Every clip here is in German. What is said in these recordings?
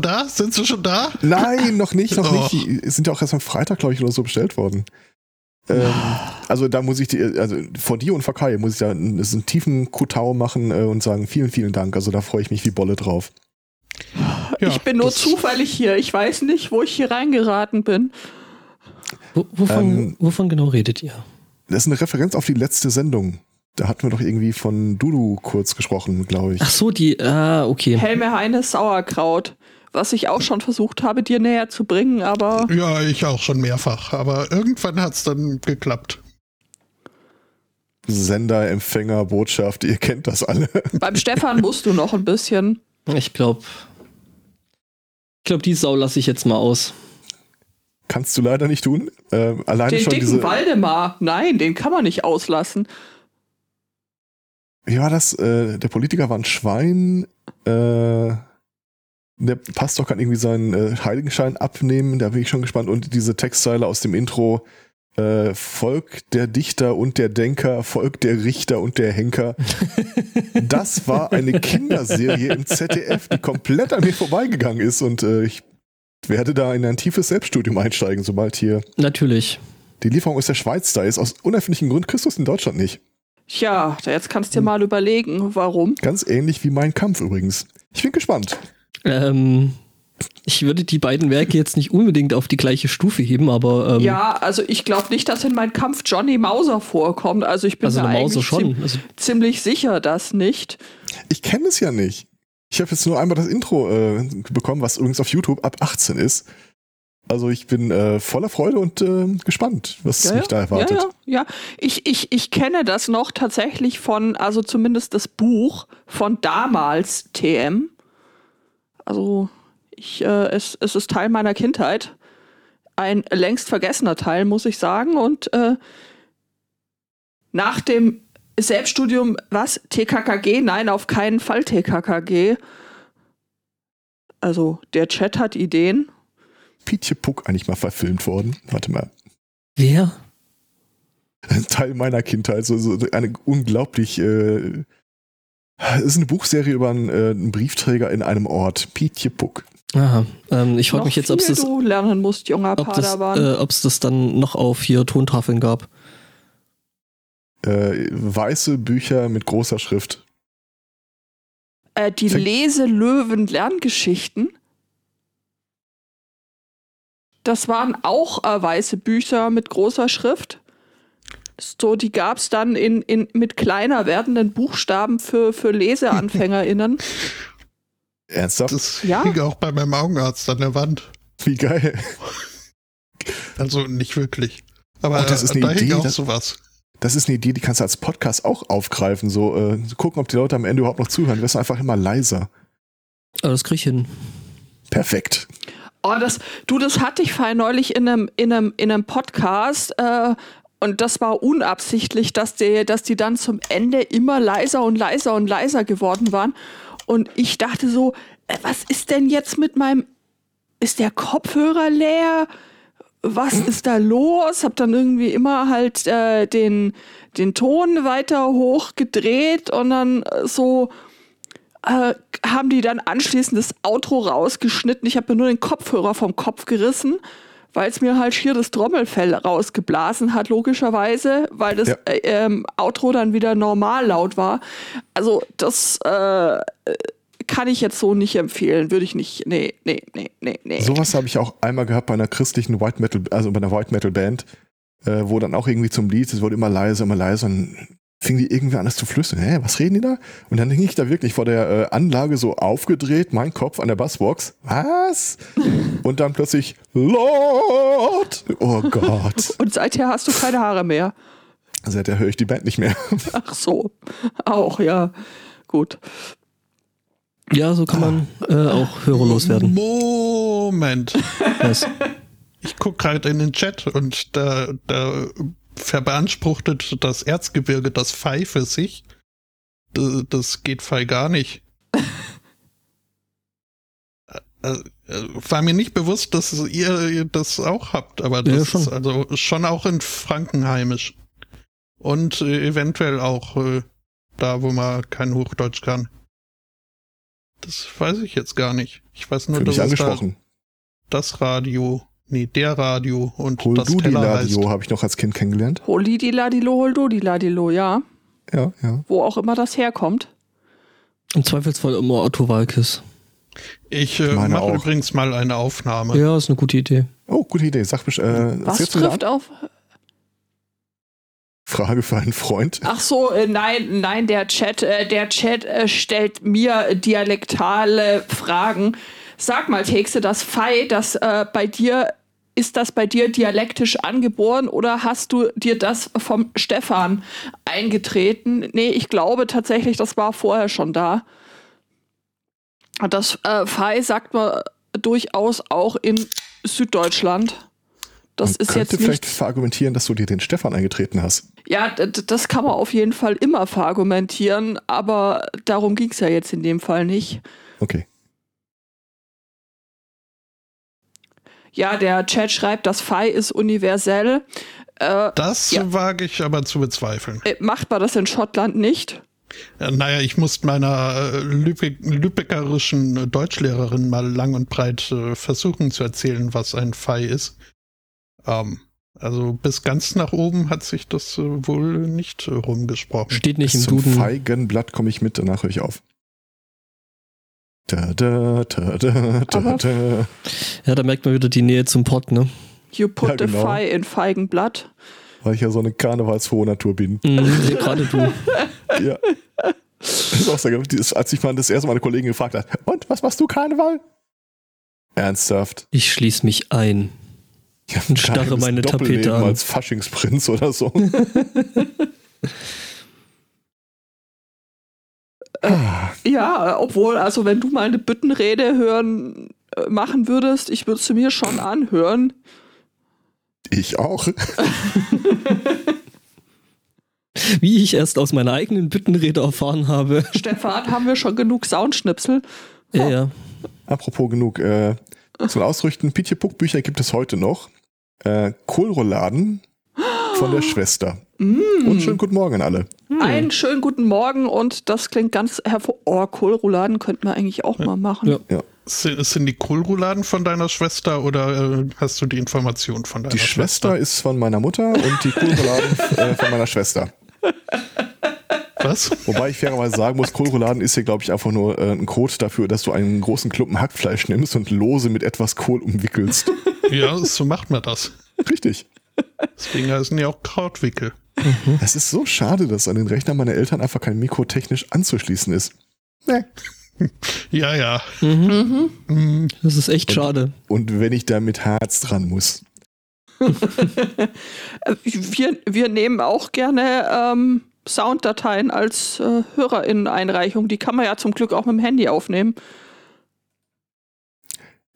da? Sind sie schon da? Nein, noch nicht, noch oh. nicht. Die sind ja auch erst am Freitag, glaube ich, oder so bestellt worden. Ähm, also da muss ich die, also vor dir und vor Kai muss ich da einen, einen tiefen Kutau machen äh, und sagen, vielen, vielen Dank. Also da freue ich mich wie Bolle drauf. Ja, ich bin nur zufällig hier. Ich weiß nicht, wo ich hier reingeraten bin. Wo, wovon, ähm, wovon genau redet ihr? Das ist eine Referenz auf die letzte Sendung. Da hatten wir doch irgendwie von Dudu kurz gesprochen, glaube ich. Ach so, die, ah, okay. Helme Heine Sauerkraut. Was ich auch schon versucht habe, dir näher zu bringen, aber. Ja, ich auch schon mehrfach. Aber irgendwann hat es dann geklappt. Sender, Empfänger, Botschaft, ihr kennt das alle. Beim Stefan musst du noch ein bisschen. Ich glaube, ich glaube, die Sau lasse ich jetzt mal aus. Kannst du leider nicht tun. Ähm, alleine den schon dicken diese Waldemar, nein, den kann man nicht auslassen. Wie war das? Äh, der Politiker war ein Schwein. Äh, der Pastor kann irgendwie seinen äh, Heiligenschein abnehmen. Da bin ich schon gespannt. Und diese Textzeile aus dem Intro. Äh, Volk der Dichter und der Denker, Volk der Richter und der Henker. das war eine Kinderserie im ZDF, die komplett an mir vorbeigegangen ist. Und äh, ich werde da in ein tiefes Selbststudium einsteigen, sobald hier. Natürlich. Die Lieferung aus der Schweiz da ist. Aus unerfindlichen Gründen Christus in Deutschland nicht. Tja, jetzt kannst du dir mal überlegen, warum. Ganz ähnlich wie mein Kampf übrigens. Ich bin gespannt. Ähm, ich würde die beiden Werke jetzt nicht unbedingt auf die gleiche Stufe heben, aber. Ähm, ja, also ich glaube nicht, dass in meinem Kampf Johnny Mauser vorkommt. Also ich bin also mir eigentlich schon. Also ziemlich sicher, dass nicht. Ich kenne es ja nicht. Ich habe jetzt nur einmal das Intro äh, bekommen, was übrigens auf YouTube ab 18 ist. Also ich bin äh, voller Freude und äh, gespannt, was ja, mich da erwartet. Ja, ja, ja. Ich, ich, ich kenne das noch tatsächlich von, also zumindest das Buch von damals TM. Also ich, äh, es, es ist Teil meiner Kindheit. Ein längst vergessener Teil, muss ich sagen. Und äh, nach dem Selbststudium, was? TKKG? Nein, auf keinen Fall TKKG. Also der Chat hat Ideen Pietje Puck eigentlich mal verfilmt worden? Warte mal. Wer? Ein Teil meiner Kindheit, so, so eine unglaublich. Äh, es ist eine Buchserie über einen, äh, einen Briefträger in einem Ort. Pietje Puck. Aha. Ähm, ich frage mich jetzt, ob es das. du lernen musst, junger ob Padawan. Äh, ob es das dann noch auf vier Tontafeln gab. Äh, weiße Bücher mit großer Schrift. Äh, die Leselöwen-Lerngeschichten. Das waren auch äh, weiße Bücher mit großer Schrift. So, die gab es dann in, in, mit kleiner werdenden Buchstaben für, für LeseanfängerInnen. Ernsthaft? Das ja. hing auch bei meinem Augenarzt an der Wand. Wie geil. Also nicht wirklich. Aber oh, das ist eine da Idee, auch das, sowas. Das ist eine Idee, die kannst du als Podcast auch aufgreifen. So, äh, gucken, ob die Leute am Ende überhaupt noch zuhören. Wirst du einfach immer leiser. Aber das krieg ich hin. Perfekt. Oh, das, du, das hatte ich vorhin neulich in einem, in einem, in einem Podcast. Äh, und das war unabsichtlich, dass die, dass die dann zum Ende immer leiser und leiser und leiser geworden waren. Und ich dachte so, äh, was ist denn jetzt mit meinem, ist der Kopfhörer leer? Was ist da los? Hab dann irgendwie immer halt äh, den, den Ton weiter hochgedreht und dann so, äh, haben die dann anschließend das Outro rausgeschnitten. Ich habe mir nur den Kopfhörer vom Kopf gerissen, weil es mir halt schier das Trommelfell rausgeblasen hat, logischerweise, weil das ja. äh, ähm, Outro dann wieder normal laut war. Also das äh, kann ich jetzt so nicht empfehlen, würde ich nicht. Nee, nee, nee, nee, nee. Sowas habe ich auch einmal gehabt bei einer christlichen White Metal, also bei einer White Metal Band, äh, wo dann auch irgendwie zum Lied, es wurde immer leiser, immer leiser und fing die irgendwie an, das zu flüstern. Hä, was reden die da? Und dann hing ich da wirklich vor der äh, Anlage so aufgedreht, mein Kopf an der Bassbox. Was? Und dann plötzlich Lord! Oh Gott. Und seither hast du keine Haare mehr. Seither höre ich die Band nicht mehr. Ach so. Auch, ja. Gut. Ja, so kann man äh, auch hörerlos werden. Moment. Was? Ich gucke gerade in den Chat und da, da verbeanspruchtet das Erzgebirge das Pfeil für sich. Das, das geht voll gar nicht. Äh, war mir nicht bewusst, dass ihr das auch habt, aber das ja, ist also schon auch in Franken heimisch. Und äh, eventuell auch äh, da, wo man kein Hochdeutsch kann. Das weiß ich jetzt gar nicht. Ich weiß nur, dass da das Radio, nee, der Radio und Hol das du die Teller heißt. Radio habe ich noch als Kind kennengelernt. Holidi ladilo, holdodi ladilo, ja. Ja, ja. Wo auch immer das herkommt. Im Zweifelsfall immer Otto Walkes. Ich äh, mache auch. übrigens mal eine Aufnahme. Ja, ist eine gute Idee. Oh, gute Idee. Sag äh, Was du trifft auf. Frage für einen Freund. Ach so, äh, nein, nein, der Chat, äh, der Chat äh, stellt mir dialektale Fragen. Sag mal, Texe, das Fei, das äh, bei dir, ist das bei dir dialektisch angeboren oder hast du dir das vom Stefan eingetreten? Nee, ich glaube tatsächlich, das war vorher schon da. Das äh, Fei sagt man durchaus auch in Süddeutschland. Das Man ist jetzt nicht vielleicht verargumentieren, dass du dir den Stefan eingetreten hast. ja, das kann man auf jeden Fall immer verargumentieren, aber darum ging es ja jetzt in dem Fall nicht. Okay. Ja, der Chat schreibt, das Phi ist universell. Äh, Das Ja. wage ich aber zu bezweifeln. äh, macht man das in Schottland nicht? Äh, Naja, ich muss meiner äh, Lübeck, lübeckerischen Deutschlehrerin mal lang und breit äh, versuchen zu erzählen, was ein Pfei ist. Ähm, also bis ganz nach oben hat sich das äh, wohl nicht äh, rumgesprochen. Steht nicht Bis im zum Duden. Feigenblatt komme ich mit, danach höre ich auf. Da, da, da, da, da, da. Ja, da merkt man wieder die Nähe zum Pott, ne? You put Ja, the genau. Phi in Feigenblatt. Weil ich ja so eine karnevalshohe Natur bin. Mhm, Gerade du. Ja. Das ist auch sehr Als ich mal das erste Mal eine Kollegin gefragt hat, und, was machst du Karneval? Ernsthaft? Ich schließe mich ein. Ja, Und starre meine Tapete an. als Faschingsprinz oder so. Ah, Ja, äh, obwohl, also wenn du mal eine Büttenrede hören äh, machen würdest, ich würde sie mir schon anhören. ich auch. Wie ich erst aus meiner eigenen Büttenrede erfahren habe. Stefan, haben wir schon genug Soundschnipsel? Ja, ja. Apropos genug, äh, zum Ausrichten, Pietje Puck Bücher gibt es heute noch. Äh, Kohlrouladen von der Schwester. Und schönen guten Morgen an alle. Einen schönen guten Morgen und das klingt ganz hervor. Oh, Kohlrouladen könnten wir eigentlich auch mal machen. Ja. Ja. Sind, die Kohlrouladen von deiner Schwester oder äh, hast du die Information von deiner Die Schwester ist von meiner Mutter und die Kohlrouladen äh, von meiner Schwester. Was? Wobei ich fairerweise sagen muss, Kohlrouladen ist hier, glaube ich, einfach nur äh, ein Code dafür, dass du einen großen Klumpen Hackfleisch nimmst und lose mit etwas Kohl umwickelst. ja, so macht man das. Richtig. Deswegen heißen die auch Krautwickel. Es ist so schade, dass an den Rechner meiner Eltern einfach kein Mikro technisch anzuschließen ist. Nee. Ja, ja. Mhm. Mm, Das ist echt schade. Und wenn ich da mit Herz dran muss. Wir, wir nehmen auch gerne ähm, Sounddateien als äh, HörerInnen-Einreichung. Die kann man ja zum Glück auch mit dem Handy aufnehmen.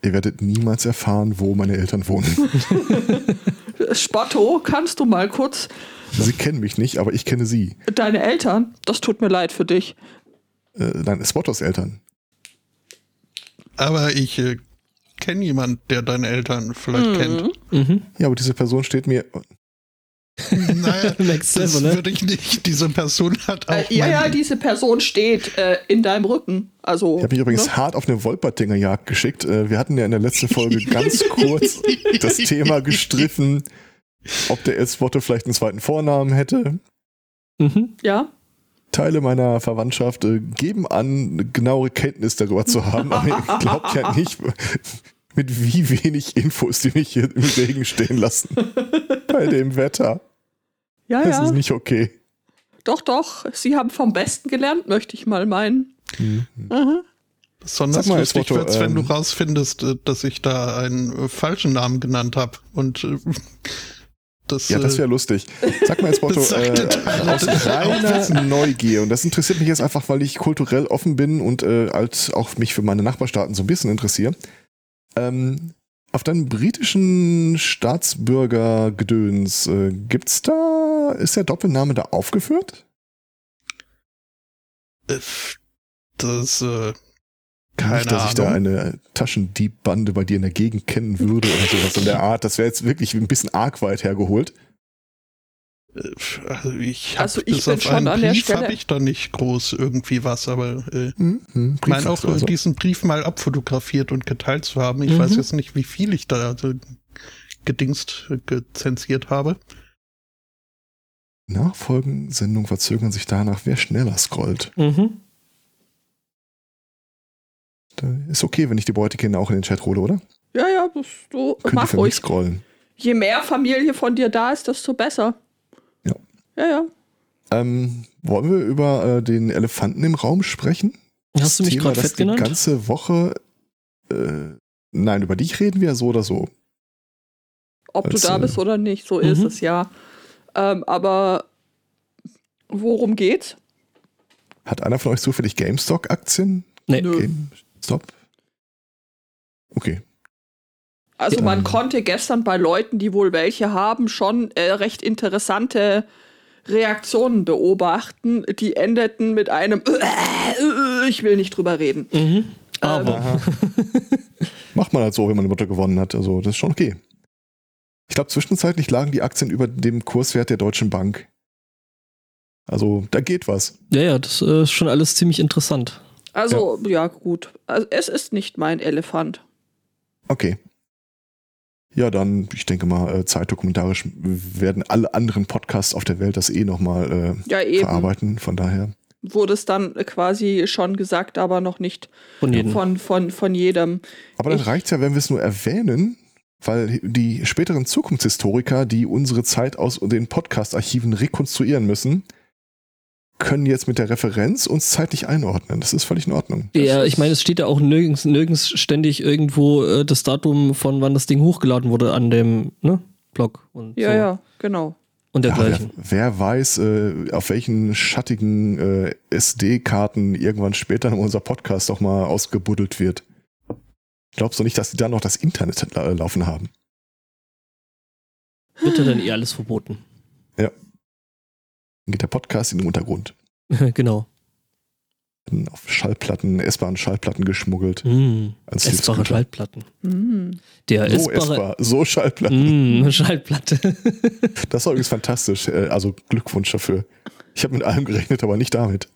Ihr werdet niemals erfahren, wo meine Eltern wohnen. Spotto, kannst du mal kurz Sie kennen mich nicht, aber ich kenne sie. deine Eltern? Das tut mir leid für dich. Äh, nein, Spottos Eltern. aber ich äh, kenne jemanden, der deine Eltern vielleicht kennt. Mhm. Ja, aber diese Person steht mir. Naja, Next das Level, ne? würde ich nicht. Diese Person hat auch. Äh, ja, ja, diese Person steht äh, in deinem Rücken. Also, Ich habe mich übrigens ne? hart auf eine Wolpertinger-Jagd geschickt. Äh, wir hatten ja in der letzten Folge ganz kurz das Thema gestriffen, ob der Elsbotto vielleicht einen zweiten Vornamen hätte. Mhm. ja. Teile meiner Verwandtschaft äh, geben an, eine genauere Kenntnis darüber zu haben, aber ihr glaubt ja nicht, mit wie wenig Infos die mich hier im Regen stehen lassen. Bei dem Wetter. Ja, Das ja. ist nicht okay. Doch, doch. Sie haben vom Besten gelernt, möchte ich mal meinen. Mhm. Mhm. Besonders Sag mal, lustig Espoto, wird's, wenn du ähm, rausfindest, äh, dass ich da einen äh, falschen Namen genannt habe. Und äh, das, Ja, das wäre lustig. Sag mal jetzt, sagte äh, aus reiner Neugier, und das interessiert mich jetzt einfach, weil ich kulturell offen bin und äh, als auch mich für meine Nachbarstaaten so ein bisschen interessiere. Ähm, auf deinem britischen Staatsbürgergedöns, äh, gibt's da, ist der Doppelname da aufgeführt? äh, das, äh, keine Nicht, dass ich da Ahnung. eine Taschendieb-Bande bei dir in der Gegend kennen würde oder sowas in der Art. Das wäre jetzt wirklich ein bisschen arg weit hergeholt. Äh, Also ich habe Also ich bis bin auf schon einen an der Brief Stelle- habe ich da nicht groß irgendwie was, aber äh, Hm, hm, ich meine auch also. diesen Brief mal abfotografiert und geteilt zu haben. Ich Mhm. weiß jetzt nicht, wie viel ich da also gedingst, gezensiert habe. Nachfolgende Sendungen verzögern sich danach, wer schneller scrollt. Mhm. Da ist okay, wenn ich die Beutekinder auch in den Chat hole, oder? Ja, ja, das, du die mach ruhig. scrollen. Je mehr Familie von dir da ist, desto besser. Ja. Ja. Ähm, wollen wir über äh, den Elefanten im Raum sprechen? Hast du mich gerade das fett die genannt? ganze Woche. Äh, nein, über dich reden wir so oder so. Ob Als, du da äh, bist oder nicht, so ist mhm. es ja. Ähm, aber worum geht's? Hat einer von euch zufällig GameStop-Aktien? Nee. Nö. GameStop? Okay. Also Ja. man konnte gestern bei Leuten, die wohl welche haben, schon äh, recht interessante Reaktionen beobachten, die endeten mit einem ich will nicht drüber reden. Mhm. Aber Aha. Macht man halt so, wenn man eine Mutter gewonnen hat. Also, das ist schon okay. Ich glaube, zwischenzeitlich lagen die Aktien über dem Kurswert der Deutschen Bank. Also, da geht was. ja, ja, das äh, ist schon alles ziemlich interessant. Also ja, gut. Also, es ist nicht mein Elefant. Okay. Ja, dann, ich denke mal, äh, zeitdokumentarisch werden alle anderen Podcasts auf der Welt das eh nochmal äh, Ja, eben. verarbeiten. Von daher. Wurde es dann quasi schon gesagt, aber noch nicht Von jedem. von, von, von jedem. Aber dann Ich- reicht ja, wenn wir es nur erwähnen, weil die späteren Zukunftshistoriker, die unsere Zeit aus den Podcast-Archiven rekonstruieren müssen, können jetzt mit der Referenz uns zeitlich einordnen. Das ist völlig in Ordnung. Ja, Das ich meine, es steht ja auch nirgends, nirgends ständig irgendwo äh, das Datum, von wann das Ding hochgeladen wurde an dem ne, Blog und Ja, so. ja, genau. und Ja, wer, dergleichen. wer weiß, äh, auf welchen schattigen äh, SD-Karten irgendwann später unser Podcast auch mal ausgebuddelt wird. Glaubst du nicht, dass die da noch das Internet la laufen haben? Wird ja dann eh alles verboten. Dann geht der Podcast in den Untergrund. genau. Auf Schallplatten, essbaren Schallplatten geschmuggelt. Mm, essbare. Schallplatten. Hm. Der So essbare. essbar, so Schallplatten. Mm, Schallplatte. Das war übrigens fantastisch. Äh, Also Glückwunsch dafür. Ich habe mit allem gerechnet, aber nicht damit.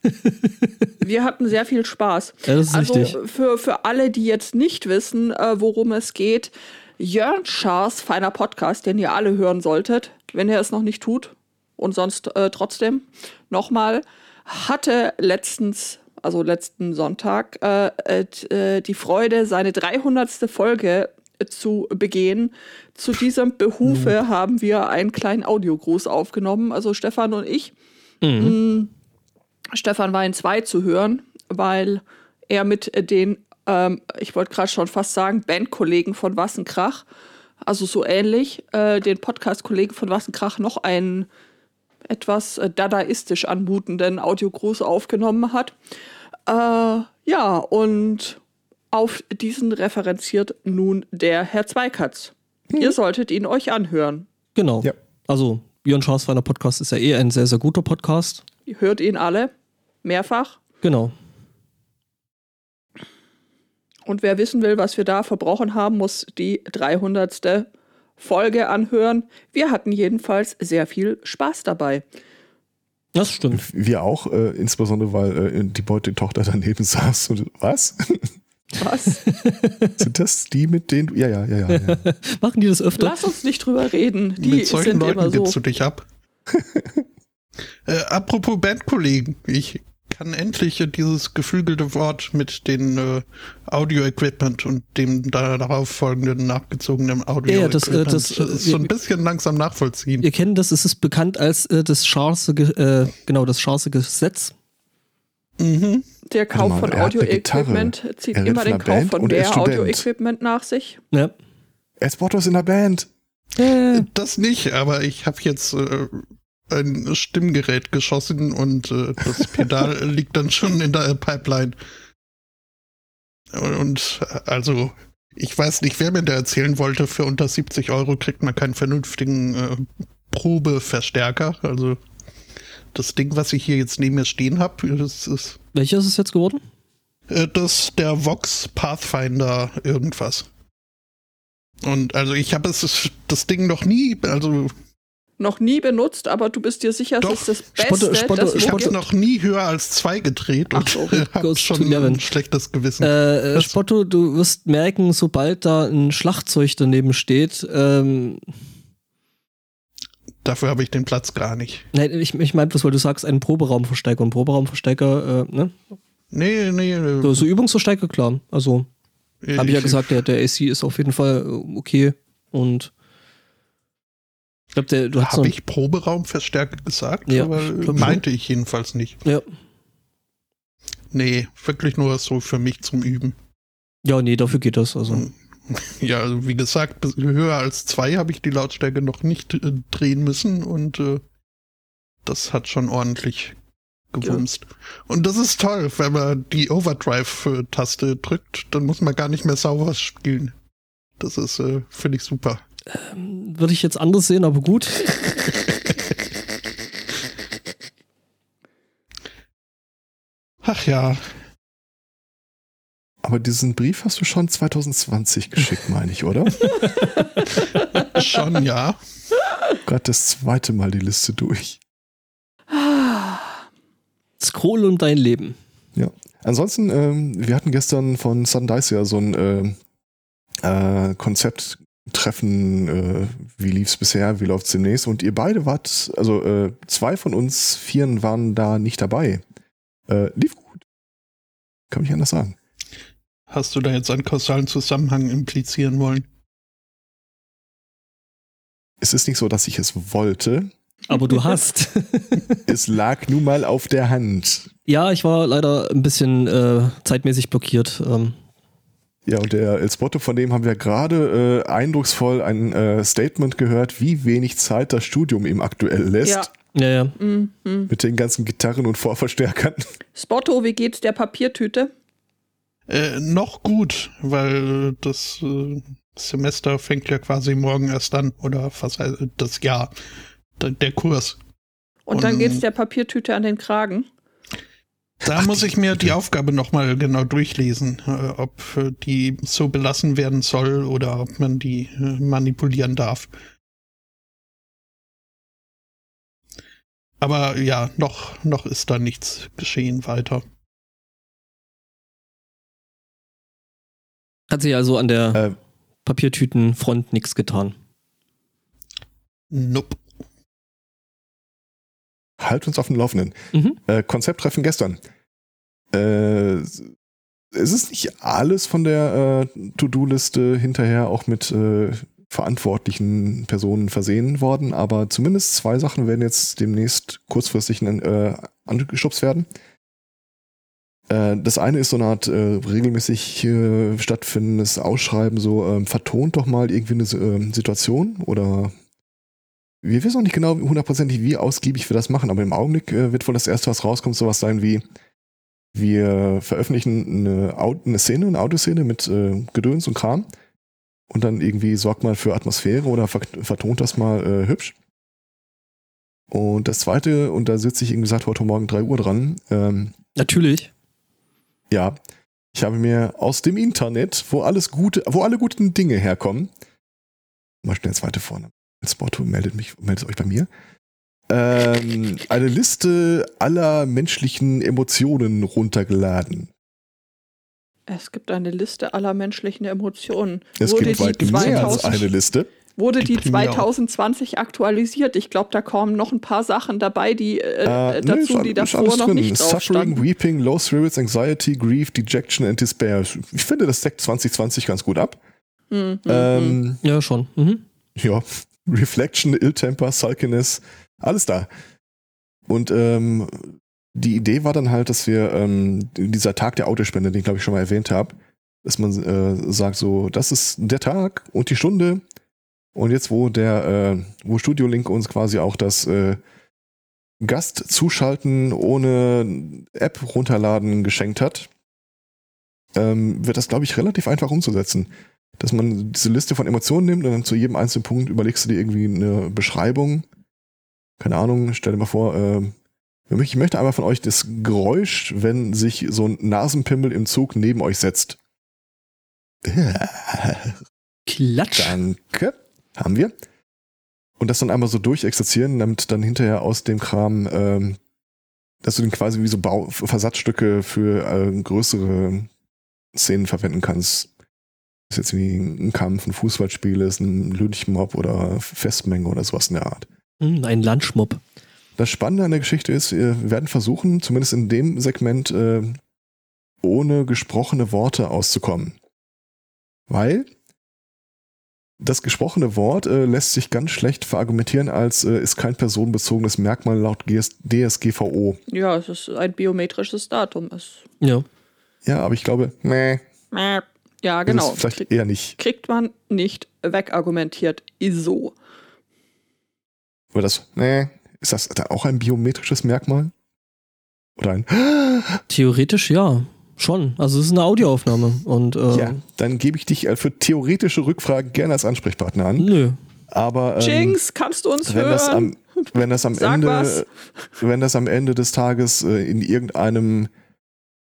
Wir hatten sehr viel Spaß. ja, das ist Also richtig. für, für alle, die jetzt nicht wissen, äh, worum es geht, Jörn Schaas feiner Podcast, den ihr alle hören solltet, wenn ihr es noch nicht tut und sonst äh, trotzdem nochmal, hatte letztens, also letzten Sonntag, äh, äh, äh, die Freude, seine 300. Folge äh, zu begehen. Zu diesem Behufe haben wir einen kleinen Audiogruß aufgenommen, also Stefan und ich. Mhm. Stefan war in zwei zu hören, weil er mit den, ähm, ich wollte gerade schon fast sagen, Bandkollegen von Wassenkrach, also so ähnlich, äh, den Podcast-Kollegen von Wassenkrach noch einen etwas äh, dadaistisch anmutenden Audiogruß aufgenommen hat. Äh, ja, und auf diesen referenziert nun der Herr Zweikatz. Ihr solltet ihn euch anhören. Genau. Ja. Also, Björn Schaas feiner Podcast ist ja eh ein sehr, sehr guter Podcast. Ihr hört ihn alle, mehrfach. Genau. Und wer wissen will, was wir da verbrochen haben, muss die 300. Folge anhören. Wir hatten jedenfalls sehr viel Spaß dabei. Das stimmt. Wir auch, äh, insbesondere weil äh, die Beute-Tochter daneben saß und was? Was? Sind das die, mit denen du. Ja, ja, ja, ja. ja. Machen die das öfter? Lass uns nicht drüber reden. Die Mit solchen sind immer Leuten so. gibst du dich ab. äh, apropos Bandkollegen, ich kann endlich dieses geflügelte Wort mit den äh, Audio-Equipment und dem da darauf folgenden nachgezogenen audio Ja, das, äh, das, äh, so ein bisschen langsam nachvollziehen. Ihr kennt das, es ist bekannt als äh, das Scharse, äh, genau, das Scharse Gesetz. Mhm. Der Kauf mal, von Audio-Equipment zieht Er immer den Kauf Band von mehr ist. Audio-Equipment nach sich. Ja. Er ist Bottos in der Band. Äh, Das nicht, aber ich habe jetzt äh, ein Stimmgerät geschossen und äh, das Pedal liegt dann schon in der Pipeline. Und also, ich weiß nicht, wer mir da erzählen wollte, für unter 70 Euro kriegt man keinen vernünftigen äh, Probeverstärker. Also das Ding, was ich hier jetzt neben mir stehen habe, das ist welcher ist es jetzt geworden? äh, das der Vox Pathfinder irgendwas. Und also ich habe es das Ding noch nie, also noch nie benutzt, aber du bist dir sicher, Doch. es ist das Beste, Spotto- Spotto- das Ich habe noch nie höher als zwei gedreht Ach und so. habe schon ein schlechtes Gewissen. Äh, äh? Spotto, du wirst merken, sobald da ein Schlagzeug daneben steht, ähm, Dafür habe ich den Platz gar nicht. nein, ich, ich meine bloß, weil du sagst, einen Proberaumverstärker. Ein Proberaumverstärker, äh, ne? Nee, nee. äh, So, so Übungsverstärker, klar. Also, habe ich ja gesagt, der, der AC ist auf jeden Fall äh, okay. Und ich glaube, du hast so Habe ein, ich Proberaumverstärker gesagt? Ja, Aber ich meinte ich jedenfalls nicht. Ja. Nee, wirklich nur so für mich zum Üben. Ja, nee, dafür geht das. Also. Ja, also wie gesagt, höher als zwei habe ich die Lautstärke noch nicht äh, drehen müssen und äh, das hat schon ordentlich gewumst. Und das ist toll, wenn man die Overdrive-Taste drückt, dann muss man gar nicht mehr sauber spielen. Das ist, äh, finde ich super. Würde ich jetzt anders sehen, aber gut. Ach ja, Aber diesen Brief hast du schon 2020 geschickt, meine ich, oder? schon ja. Gerade das zweite Mal die Liste durch. Scroll um dein Leben. Ansonsten, ähm, wir hatten gestern von Sundice ja so ein ähm, äh, Konzepttreffen, äh, wie lief's bisher, wie läuft's demnächst und ihr beide wart, also äh, zwei von uns Vieren waren da nicht dabei. Äh, lief gut. Kann mich anders sagen. Hast du da jetzt einen kausalen Zusammenhang implizieren wollen? Es ist nicht so, dass ich es wollte. Aber du hast. Es lag nun mal auf der Hand. ja, ich war leider ein bisschen äh, zeitmäßig blockiert. Ähm, Ja, und der El Spotto, von dem haben wir gerade äh, eindrucksvoll ein äh, Statement gehört, wie wenig Zeit das Studium ihm aktuell lässt. Ja. ja, ja. Mhm. Mit den ganzen Gitarren und Vorverstärkern. Spotto, wie geht's der Papiertüte? Äh, noch gut, weil das äh, Semester fängt ja quasi morgen erst an oder fast äh, das Jahr, der, der Kurs. Und dann Und- geht's der Papiertüte an den Kragen. Da Ach, muss ich mir die. Aufgabe nochmal genau durchlesen, äh, ob äh, die so belassen werden soll oder ob man die äh, manipulieren darf. Aber ja, noch, noch ist da nichts geschehen weiter. Hat sich also an der Äh, Papiertütenfront nichts getan. Nope. Halt uns auf dem Laufenden. Mhm. Äh, Konzepttreffen gestern. Äh, es ist nicht alles von der äh, To-Do-Liste hinterher auch mit äh, verantwortlichen Personen versehen worden, aber zumindest zwei Sachen werden jetzt demnächst kurzfristig äh, angeschubst werden. Äh, das eine ist so eine Art regelmäßig stattfindendes Ausschreiben, so ähm, vertont doch mal irgendwie eine äh, Situation oder wir wissen noch nicht genau hundertprozentig, wie ausgiebig wir das machen, aber im Augenblick äh, wird wohl das erste, was rauskommt, sowas sein wie, wir veröffentlichen eine, Au- eine Szene, eine Audioszene mit äh, Gedöns und Kram und dann irgendwie sorgt mal für Atmosphäre oder ver vertont das mal äh, hübsch. Und das zweite, und da sitze ich, wie gesagt, heute Morgen 3 Uhr dran, ähm, Natürlich. ja, ich habe mir aus dem Internet, wo alles gute, wo alle guten Dinge herkommen, mal schnell zweite vorne. Spotto meldet mich, meldet euch bei mir. Ähm, eine Liste aller menschlichen Emotionen runtergeladen. Es gibt eine Liste aller menschlichen Emotionen. Es wurde gibt die, weit mehr als 2000, eine Liste. wurde die Gibt mir auch. 2020 aktualisiert? Ich glaube, da kommen noch ein paar Sachen dabei, die äh, Äh, dazu, nö, die ist davor alles noch drin. nicht drauf Suffering, standen. Weeping, Low Spirits, Anxiety, Grief, Dejection and Despair. Ich finde, das deckt 2020 ganz gut ab. Hm, hm, hm. Ähm, Ja, schon. Mhm. ja, Reflection, Ill-Temper, Sulkiness, alles da. Und ähm, die Idee war dann halt, dass wir ähm, dieser Tag der Autospende, den ich glaube ich schon mal erwähnt habe, dass man äh, sagt so, das ist der Tag und die Stunde und jetzt wo der, äh, wo Studio Link uns quasi auch das äh, Gast zuschalten ohne App runterladen geschenkt hat, ähm, wird das glaube ich relativ einfach umzusetzen dass man diese Liste von Emotionen nimmt und dann zu jedem einzelnen Punkt überlegst du dir irgendwie eine Beschreibung. Keine Ahnung, stell dir mal vor, ähm, ich möchte einmal von euch das Geräusch, wenn sich so ein Nasenpimmel im Zug neben euch setzt. Klatsch. Danke. Haben wir. und das dann einmal so durchexerzieren, damit dann hinterher aus dem Kram, ähm, dass du den quasi wie so Bau Versatzstücke für äh, größere Szenen verwenden kannst. Das ist jetzt wie ein Kampf, ein Fußballspiel ist, ein Lynchmob oder Festmenge oder sowas in der Art. Hm, ein Lunchmob. Das Spannende an der Geschichte ist, wir werden versuchen, zumindest in dem Segment, äh, ohne gesprochene Worte auszukommen. Weil das gesprochene Wort äh, lässt sich ganz schlecht verargumentieren als äh, ist kein personenbezogenes Merkmal laut GS DSGVO. Ja, es ist ein biometrisches Datum. Ja. Ja, aber ich glaube, nee, ja, genau. es vielleicht Krieg, eher nicht. kriegt man nicht wegargumentiert. Ist so. Oder das, nee, ist das da auch ein biometrisches Merkmal? Oder ein, Theoretisch ja. Schon. Also es ist eine Audioaufnahme. Und äh, ja, dann gebe ich dich äh, für theoretische Rückfragen gerne als Ansprechpartner an. nö. Aber ähm, Jinx, kannst du uns wenn das hören? am, wenn das am Sag Ende, was. wenn das am Ende des Tages äh, in irgendeinem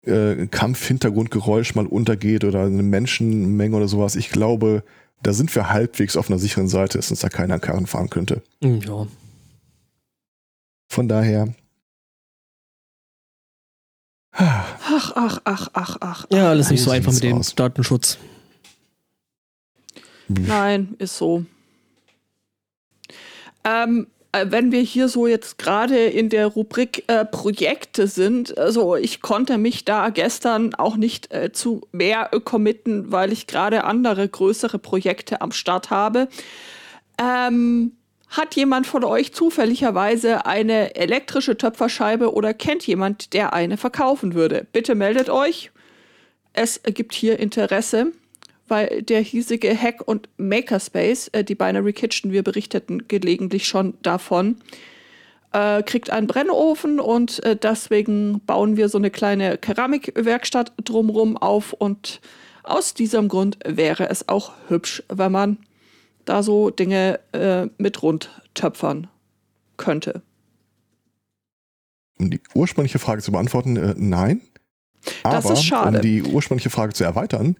äh, Kampfhintergrundgeräusch mal untergeht oder eine Menschenmenge oder sowas, ich glaube, da sind wir halbwegs auf einer sicheren Seite, dass uns da keiner an Karren fahren könnte. Hm, Ja. Von daher. Ach, ach, ach, ach, ach. Ja, alles nicht so einfach mit dem aus. Datenschutz. Nein, ist so. Ähm, äh, wenn wir hier so jetzt gerade in der Rubrik äh, Projekte sind, also ich konnte mich da gestern auch nicht äh, zu mehr äh, committen, weil ich gerade andere größere Projekte am Start habe. Ähm, hat jemand von euch zufälligerweise eine elektrische Töpferscheibe oder kennt jemand, der eine verkaufen würde? Bitte meldet euch. Es gibt hier Interesse weil der hiesige Hack- und Makerspace, äh, die Binary Kitchen, wir berichteten gelegentlich schon davon, äh, kriegt einen Brennofen und äh, deswegen bauen wir so eine kleine Keramikwerkstatt drumrum auf und aus diesem Grund wäre es auch hübsch, wenn man da so Dinge äh, mit rund töpfern könnte. Um die ursprüngliche Frage zu beantworten, äh, nein. Das Aber ist schade. um die ursprüngliche Frage zu erweitern,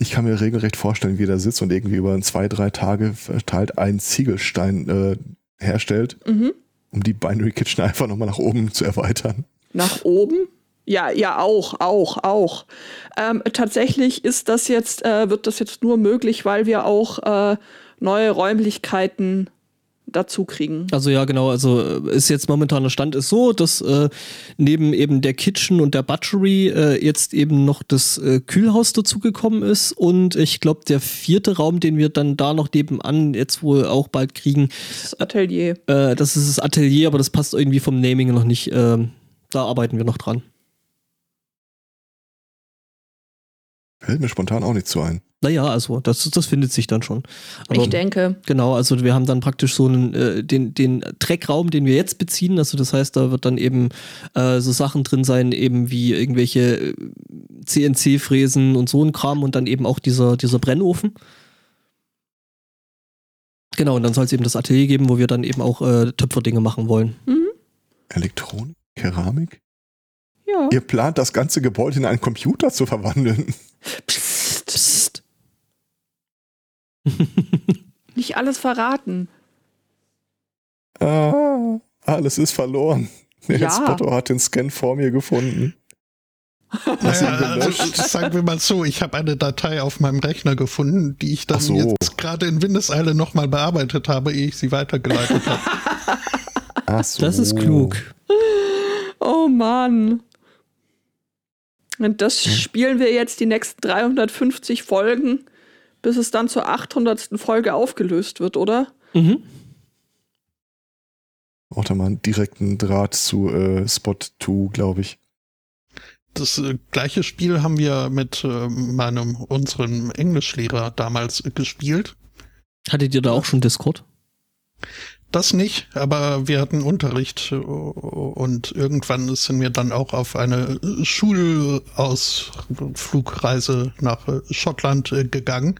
ich kann mir regelrecht vorstellen, wie er da sitzt und irgendwie über zwei, drei Tage verteilt einen Ziegelstein äh, herstellt, Mhm. um die Binary Kitchen einfach nochmal nach oben zu erweitern. Nach oben? Ja, ja, auch, auch, auch. Ähm, tatsächlich ist das jetzt, äh, wird das jetzt nur möglich, weil wir auch äh, neue Räumlichkeiten dazu kriegen. Also ja, genau, also äh, ist jetzt momentaner Stand ist so, dass äh, neben eben der Kitchen und der Butchery äh, jetzt eben noch das äh, Kühlhaus dazugekommen ist und ich glaube der vierte Raum, den wir dann da noch nebenan jetzt wohl auch bald kriegen, Das Atelier. äh, das ist das Atelier, aber das passt irgendwie vom Naming noch nicht. ähm, da arbeiten wir noch dran. Fällt mir spontan auch nicht zu ein. Naja, also das, das findet sich dann schon. Aber- ich denke. Genau, also wir haben dann praktisch so einen, äh, den, den Treckraum, den wir jetzt beziehen. Also das heißt, da wird dann eben äh, so Sachen drin sein, eben wie irgendwelche äh, CNC-Fräsen und so ein Kram und dann eben auch dieser, dieser Brennofen. Genau, und dann soll es eben das Atelier geben, wo wir dann eben auch äh, Töpferdinge machen wollen. Elektronik? Keramik? Ja. Ihr plant das ganze Gebäude in einen Computer zu verwandeln. Psst. Nicht alles verraten. Ah, alles ist verloren. Der Ja. Spotto hat den Scan vor mir gefunden. Naja, also, sagen wir mal so, ich habe eine Datei auf meinem Rechner gefunden, die ich dann so. jetzt gerade in Windeseile nochmal bearbeitet habe, ehe ich sie weitergeleitet habe. Ach so. Das ist klug. Oh Mann. Und das spielen wir jetzt die nächsten 350 Folgen, bis es dann zur 800. Folge aufgelöst wird, oder? Mhm. Braucht er mal einen direkten Draht zu äh, Spot 2, glaube ich. Das äh, gleiche Spiel haben wir mit äh, meinem, unserem Englischlehrer damals äh, gespielt. Hattet ihr da auch schon Discord? Das nicht, aber wir hatten Unterricht äh, und irgendwann sind wir dann auch auf eine Schulausflugreise nach äh, Schottland äh, gegangen.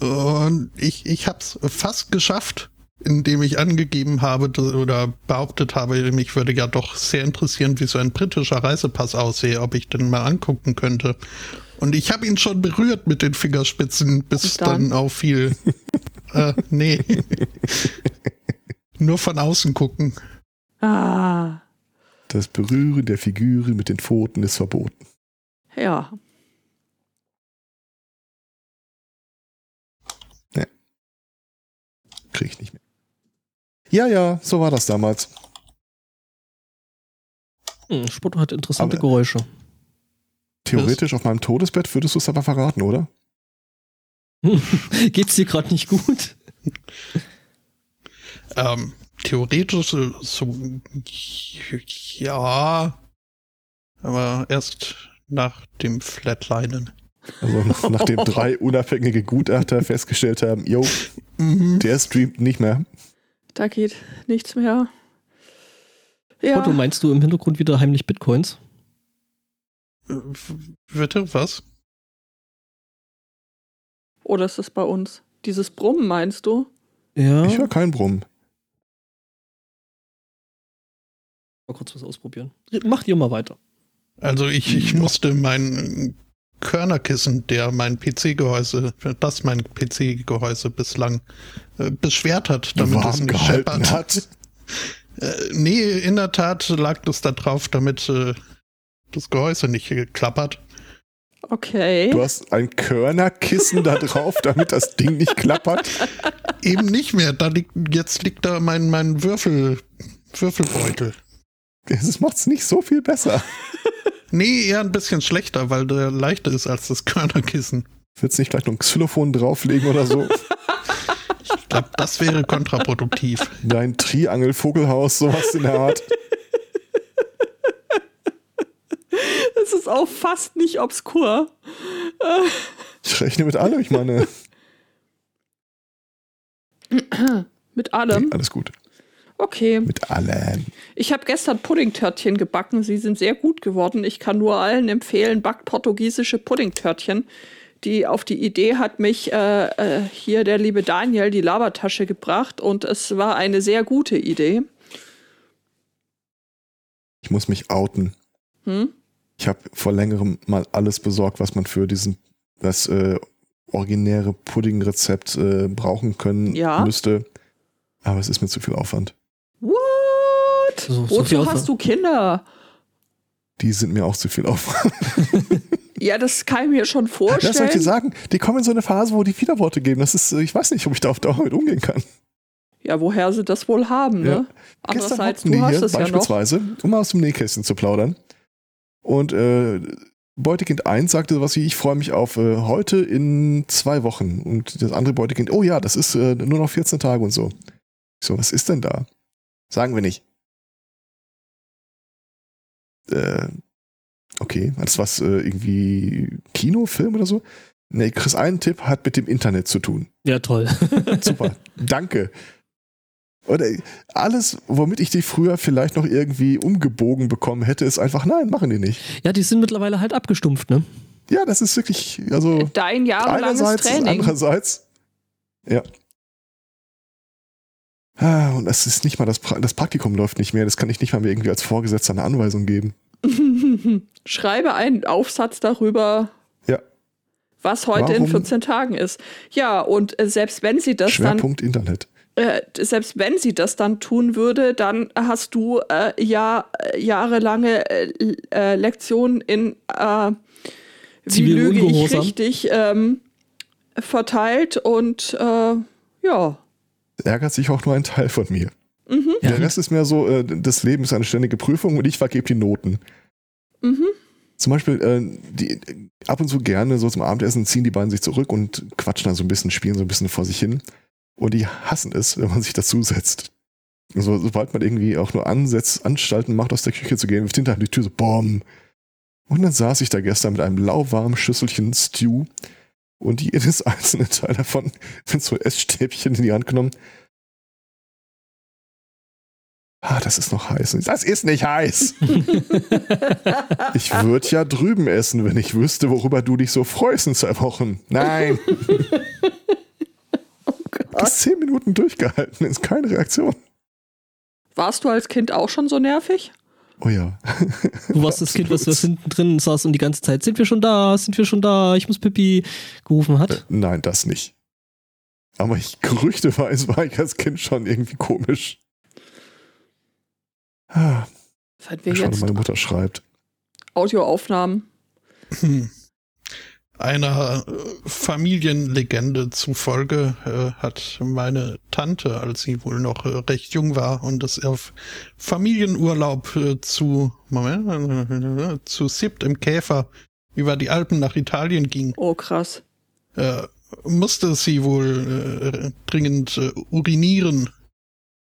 Und ich, ich habe es fast geschafft, indem ich angegeben habe oder behauptet habe, mich würde ja doch sehr interessieren, wie so ein britischer Reisepass aussehe, ob ich den mal angucken könnte. Und ich habe ihn schon berührt mit den Fingerspitzen, bis dann? dann auffiel, Äh, nee. Nur von außen gucken. Ah, Das Berühren der Figuren mit den Pfoten ist verboten. ja. Krieg ich nicht mehr. Ja, ja, so war das damals. Hm, Spotto hat interessante Aber- Geräusche. Theoretisch auf meinem Todesbett würdest du es aber verraten, oder? Geht's dir gerade nicht gut? Ähm, theoretisch so, ja, aber erst nach dem Flatlinen. Also nach- nachdem drei unabhängige Gutachter festgestellt haben, yo, Mhm. der streamt nicht mehr. Da geht nichts mehr. Ja. Spotto, meinst du im Hintergrund wieder heimlich Bitcoins? Äh, Bitte, was? Oder ist das bei uns? Dieses Brummen meinst du? Ja. Ich höre keinen Brummen. Mal kurz was ausprobieren. Macht ihr mal weiter. Also ich, ich musste mein Körnerkissen, der mein PC-Gehäuse, das mein PC-Gehäuse bislang äh, beschwert hat, damit es nicht scheppert. hat. Äh, nee, in der Tat lag das da drauf, damit äh, das Gehäuse nicht äh, klappert. Okay. Du hast ein Körnerkissen da drauf, damit das Ding nicht klappert. Eben nicht mehr. Da liegt, jetzt liegt da mein, mein Würfel, Würfelbeutel. Das macht's nicht so viel besser. Nee, eher ein bisschen schlechter, weil der leichter ist als das Körnerkissen. Willst du nicht vielleicht noch ein Xylophon drauflegen oder so? Ich glaube, das wäre kontraproduktiv. Dein Triangel-Vogelhaus, sowas in der Art. Es ist auch fast nicht obskur. Ich rechne mit allem, ich meine. Mit allem. Nee, alles gut. Okay. Mit allem. Ich habe gestern Puddingtörtchen gebacken. Sie sind sehr gut geworden. Ich kann nur allen empfehlen, backt portugiesische Puddingtörtchen. Die auf die Idee hat mich äh, äh, hier der liebe Daniel die Labertasche gebracht und es war eine sehr gute Idee. Ich muss mich outen. Hm? Ich habe vor längerem mal alles besorgt, was man für diesen, das äh, originäre Puddingrezept äh, brauchen können Ja. müsste. Aber es ist mir zu viel Aufwand. What? So- so Wozu Aufwand. hast du Kinder? Die sind mir auch zu viel Aufwand. Ja, das kann ich mir schon vorstellen. Das soll ich dir sagen? Die kommen in so eine Phase, wo die Widerworte geben. Das ist, ich weiß nicht, ob ich da auf Dauer mit umgehen kann. Ja, woher sie das wohl haben, Ja. ne? Gestern Andererseits, du hast hier es ja noch. beispielsweise, um mal aus dem Nähkästchen zu plaudern. Und äh, Beutekind 1 sagte sowas wie, ich freue mich auf äh, heute in zwei Wochen. Und das andere Beutekind, oh ja, das ist äh, nur noch 14 Tage und so. Ich so, was ist denn da? Sagen wir nicht. Äh, okay, hat das was äh, irgendwie Kino, Film oder so? Nee, Chris, einen Tipp hat mit dem Internet zu tun. Ja, toll. Super, danke. Oder alles, womit ich die früher vielleicht noch irgendwie umgebogen bekommen hätte, ist einfach, nein, machen die nicht. ja, die sind mittlerweile halt abgestumpft, ne? Ja, das ist wirklich, also Dein jahrelanges einerseits, Training. andererseits, ja. Ah, Und es ist nicht mal das, pra das Praktikum läuft nicht mehr, das kann ich nicht mal mir irgendwie als Vorgesetzter eine Anweisung geben. Schreibe einen Aufsatz darüber, Ja, was heute in Warum? 14 Tagen ist. Ja, und äh, selbst wenn sie das dann Schwerpunkt Internet. Äh, selbst wenn sie das dann tun würde, dann hast du äh, ja äh, jahrelange äh, äh, Lektionen in äh, wie lüge ich richtig ähm, verteilt und äh, ja. Ärgert sich auch nur ein Teil von mir. Der Rest ist mehr so, äh, das Leben ist eine ständige Prüfung und ich vergebe die Noten. Mhm. Zum Beispiel, äh, die, ab und zu gerne so zum Abendessen ziehen die beiden sich zurück und quatschen dann so ein bisschen, spielen so ein bisschen vor sich hin. Und die hassen es, wenn man sich dazusetzt. Also, sobald man irgendwie auch nur ansetzt, Anstalten macht, aus der Küche zu gehen, wirft hinterher die Tür so, BOM. Und dann saß ich da gestern mit einem lauwarmen Schüsselchen Stew und jedes einzelne Teil davon mit so Essstäbchen in die Hand genommen. Ah, das ist noch heiß. Das ist nicht heiß. Ich würde ja drüben essen, wenn ich wüsste, worüber du dich so freust in zwei Wochen. Nein. Bis zehn Minuten durchgehalten, ist keine Reaktion. Warst du als Kind auch schon so nervig? Oh ja. Du warst das Kind, was, was hinten drin saß und die ganze Zeit, sind wir schon da, sind wir schon da, ich muss Pipi gerufen Äh, hat. Nein, das nicht. Aber ich gerüchteweise war ich als Kind schon irgendwie komisch. Ah, Seit wir schade, jetzt meine Mutter schreibt. Audioaufnahmen. Hm. Einer äh, Familienlegende zufolge äh, hat meine Tante, als sie wohl noch äh, recht jung war und es auf Familienurlaub äh, zu Moment, äh, zu Sibt im Käfer über die Alpen nach Italien ging, Oh, krass. äh, musste sie wohl dringend urinieren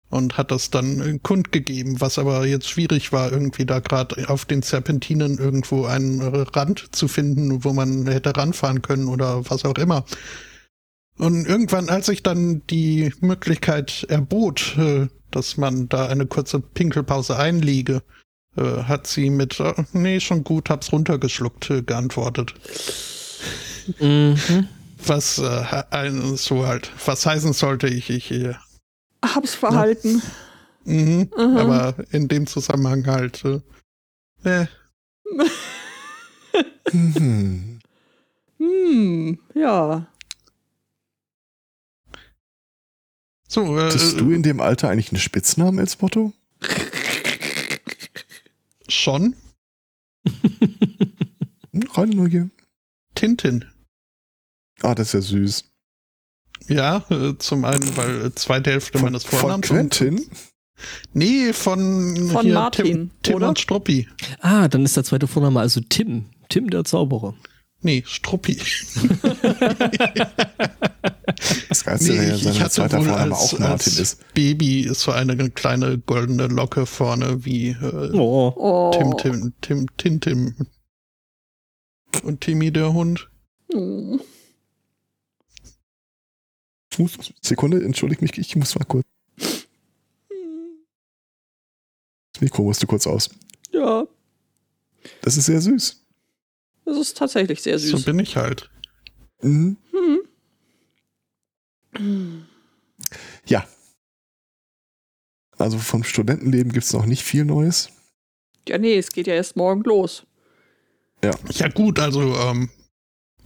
und hat das dann äh, kundgegeben, was aber jetzt schwierig war, irgendwie da gerade auf den Serpentinen irgendwo einen äh, Rand zu finden, wo man hätte ranfahren können oder was auch immer. Und irgendwann, als sich dann die Möglichkeit erbot, äh, dass man da eine kurze Pinkelpause einlege, hat sie mit, nee, schon gut, hab's runtergeschluckt, geantwortet. Mhm. Was äh, so halt, was heißen sollte ich, ich Hab's verhalten. Mhm, Mhm. Aber in dem Zusammenhang halt. Äh, äh, Mhm. Hm, ja. so, äh, Hattest du in dem Alter eigentlich einen Spitznamen als Motto? schon Hm, reine Neugier. Tintin. Ah, das ist ja süß. Ja, äh, zum einen, weil äh, zweite Hälfte Von, meines von Vornamens. Quentin? Nee, von, Von hier, Martin, Tim, Tim oder? und Struppi. Ah, dann ist der zweite Vorname also Tim. Tim der Zauberer. Nee, Struppi. Das Geilste Nee, wäre ja, ich, sein ich hatte wohl als, auch Martin als ist. Baby so eine kleine goldene Locke vorne wie äh, Oh. Oh. Tim, Tim, Tim, Tintim. Und Timmy der Hund. Hm. Fuß- Sekunde, entschuldige mich, ich muss mal kurz. Das Mikro musste kurz aus. Ja, Das ist sehr süß. das ist tatsächlich sehr So süß. bin ich halt. Mhm. Hm. Ja. Also vom Studentenleben gibt es noch nicht viel Neues. Ja, nee, es geht ja erst morgen los. Ja gut, also ähm,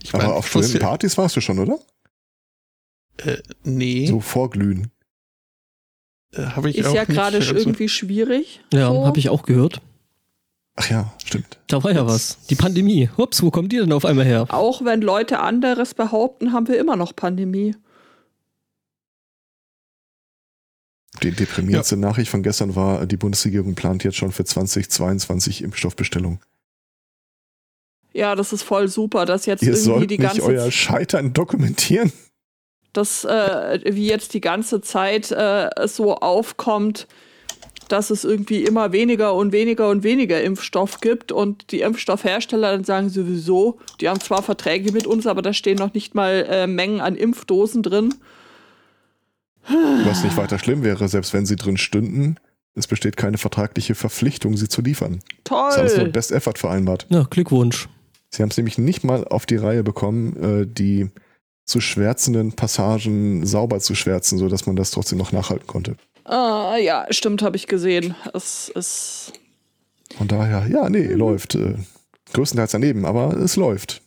ich Aber mein, auf Studentenpartys warst du schon, oder? Äh, nee, So vorglühen. äh, habe ich Ist auch ja gerade also, irgendwie schwierig. Ja, so. habe ich auch gehört. Ach ja, stimmt. Da war ja was. Die Pandemie. Ups, wo kommt die denn auf einmal her? Auch wenn Leute anderes behaupten, haben wir immer noch Pandemie. Die deprimierendste Nachricht von gestern war, die Bundesregierung plant jetzt schon für 2022 Impfstoffbestellung. Ja, das ist voll super, dass jetzt Ihr irgendwie sollt die nicht ganze euer Scheitern dokumentieren. Dass äh, wie jetzt die ganze Zeit äh, es so aufkommt, dass es irgendwie immer weniger und weniger und weniger Impfstoff gibt und die Impfstoffhersteller dann sagen sowieso, die haben zwar Verträge mit uns, aber da stehen noch nicht mal äh, Mengen an Impfdosen drin. Was nicht weiter schlimm wäre, selbst wenn sie drin stünden. Es besteht keine vertragliche Verpflichtung, sie zu liefern. Das haben sie Toll. mit Best Effort vereinbart. Ja, Glückwunsch. Sie haben es nämlich nicht mal auf die Reihe bekommen, äh, die zu schwärzenden Passagen sauber zu schwärzen, sodass man das trotzdem noch nachhalten konnte. Ah, ja, stimmt, habe ich gesehen. Es ist Von daher, ja, nee, läuft. Äh, größtenteils daneben, aber es läuft.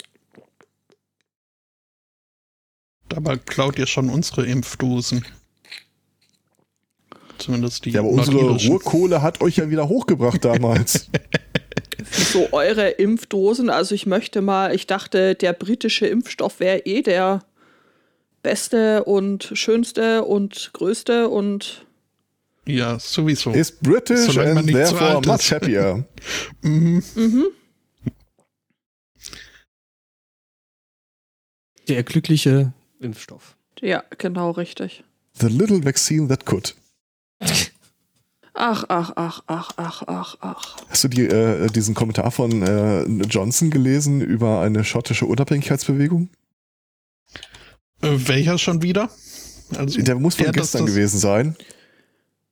Dabei klaut ihr schon unsere Impfdosen. Zumindest die Ja, aber unsere. Ruhrkohle hat euch ja wieder hochgebracht damals. so eure Impfdosen. Also ich möchte mal, ich dachte, der britische Impfstoff wäre eh der beste und schönste und größte und Ja, sowieso. Ist British Solange and therefore much happier. Mhm. mhm. Der glückliche Impfstoff. ja, genau richtig. The little vaccine that could. Ach, ach, ach, ach, ach, ach, ach. Hast du die, äh, diesen Kommentar von äh, Johnson gelesen über eine schottische Unabhängigkeitsbewegung? Äh, welcher schon wieder? Also, Der muss von der, gestern das- gewesen sein.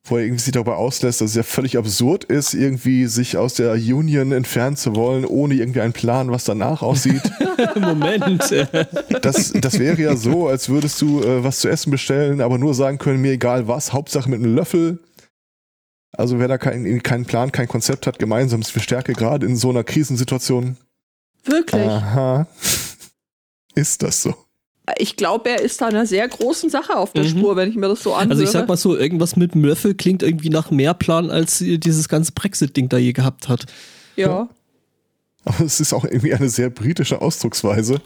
Wo er irgendwie sich darüber auslässt, dass es ja völlig absurd ist, irgendwie sich aus der Union entfernen zu wollen, ohne irgendwie einen Plan, was danach aussieht. Moment. Das, das wäre ja so, als würdest du äh, was zu essen bestellen, aber nur sagen können, mir egal was, Hauptsache mit einem Löffel. Also wer da keinen keinen Plan, kein Konzept hat, gemeinsam ist für Stärke, gerade in so einer Krisensituation. Wirklich? Aha. Ist das so? Ich glaube, er ist da einer sehr großen Sache auf der Mhm. Spur, wenn ich mir das so anhöre. Also ich sag mal so, irgendwas mit dem Löffel klingt irgendwie nach mehr Plan, als dieses ganze Brexit-Ding da je gehabt hat. ja. Aber es ist auch irgendwie eine sehr britische Ausdrucksweise.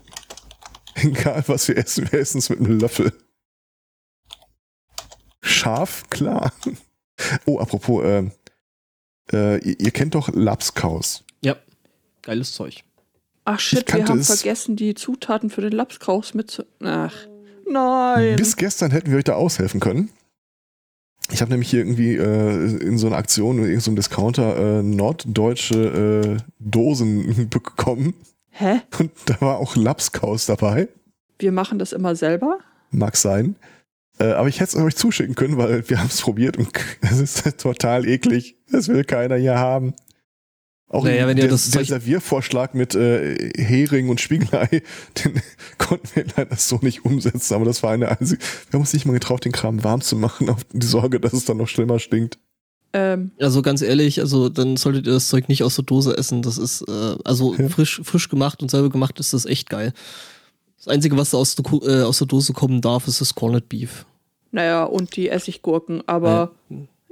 Egal, was wir essen, wir essen es mit einem Löffel. Scharf, klar. Oh, apropos, ähm, äh, ihr, ihr kennt doch Lapskaus. Ja, geiles Zeug. Ach Ich shit, wir haben es- vergessen, die Zutaten für den Lapskraus mit. Ach. Nein. Bis gestern hätten wir euch da aushelfen können. Ich habe nämlich hier irgendwie äh, in so einer Aktion, in irgendeinem Discounter, äh, norddeutsche äh, Dosen bekommen. Hä? Und da war auch Lapskaus dabei. Wir machen das immer selber? Mag sein. Äh, aber ich hätte es euch zuschicken können, weil wir haben es probiert und es ist total eklig. Das will keiner hier haben. Auch Naja, wenn ihr der, das der Serviervorschlag mit äh, Hering und Spiegelei, den konnten wir leider so nicht umsetzen, aber das war eine einzige. Wir haben uns nicht mal getraut, den Kram warm zu machen, auf die Sorge, dass es dann noch schlimmer stinkt. Ähm, Also ganz ehrlich, also dann solltet ihr das Zeug nicht aus der Dose essen. Das ist, äh, also Ja. frisch, frisch gemacht und selber gemacht ist das echt geil. Das Einzige, was da aus der, äh, aus der Dose kommen darf, ist das Corned Beef. naja, und die Essiggurken, aber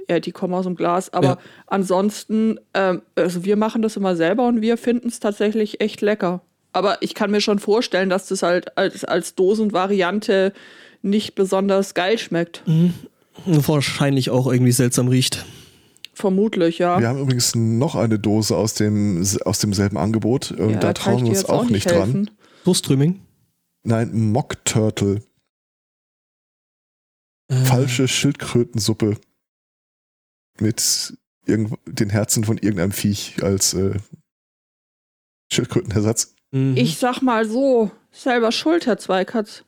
ja, die kommen aus dem Glas. Aber Ja. ansonsten, ähm, also wir machen das immer selber und wir finden es tatsächlich echt lecker. Aber ich kann mir schon vorstellen, dass das halt als, als Dosenvariante nicht besonders geil schmeckt. Wahrscheinlich auch irgendwie seltsam riecht. Vermutlich, ja. Wir haben übrigens noch eine Dose aus, dem, aus demselben Angebot und ja da trauen wir uns jetzt auch nicht dran. helfen. Nein, Mock Turtle. Äh, Falsche Schildkrötensuppe. Mit irgend den Herzen von irgendeinem Viech als äh, Schildkrötenersatz. mhm. Ich sag mal so, selber schuld, Herr Zweikatz.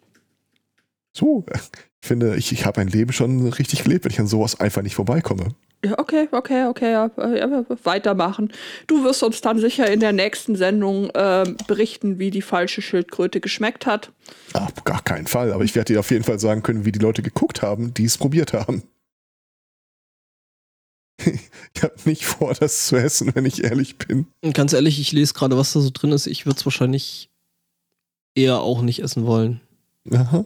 So, ich finde, ich, ich habe mein Leben schon richtig gelebt, wenn ich an sowas einfach nicht vorbeikomme. Ja, okay, okay, okay, ja, äh, ja, weitermachen. Du wirst uns dann sicher in der nächsten Sendung ähm, berichten, wie die falsche Schildkröte geschmeckt hat. Auf gar keinen Fall, aber ich werde dir auf jeden Fall sagen können, wie die Leute geguckt haben, die es probiert haben. Ich habe nicht vor, das zu essen, wenn ich ehrlich bin. Ganz ehrlich, ich lese gerade, was da so drin ist. Ich würde es wahrscheinlich eher auch nicht essen wollen. Aha.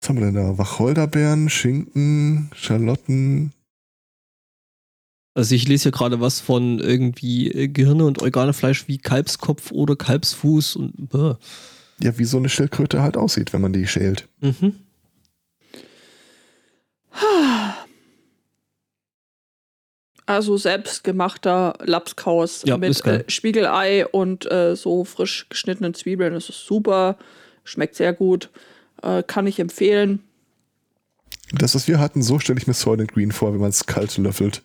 Was haben wir denn da? Wacholderbeeren, Schinken, Schalotten. Also ich lese hier gerade was von irgendwie äh, Gehirne und Organefleisch wie Kalbskopf oder Kalbsfuß und bäh. Ja, wie so eine Schildkröte halt aussieht, wenn man die schält. Mhm. Also selbstgemachter Lapskaus Ja, mit äh, Spiegelei und äh, so frisch geschnittenen Zwiebeln. Das ist super, schmeckt sehr gut, äh, kann ich empfehlen. Das, was wir hatten, so stelle ich mir Soylent Green vor, wenn man es kalt löffelt.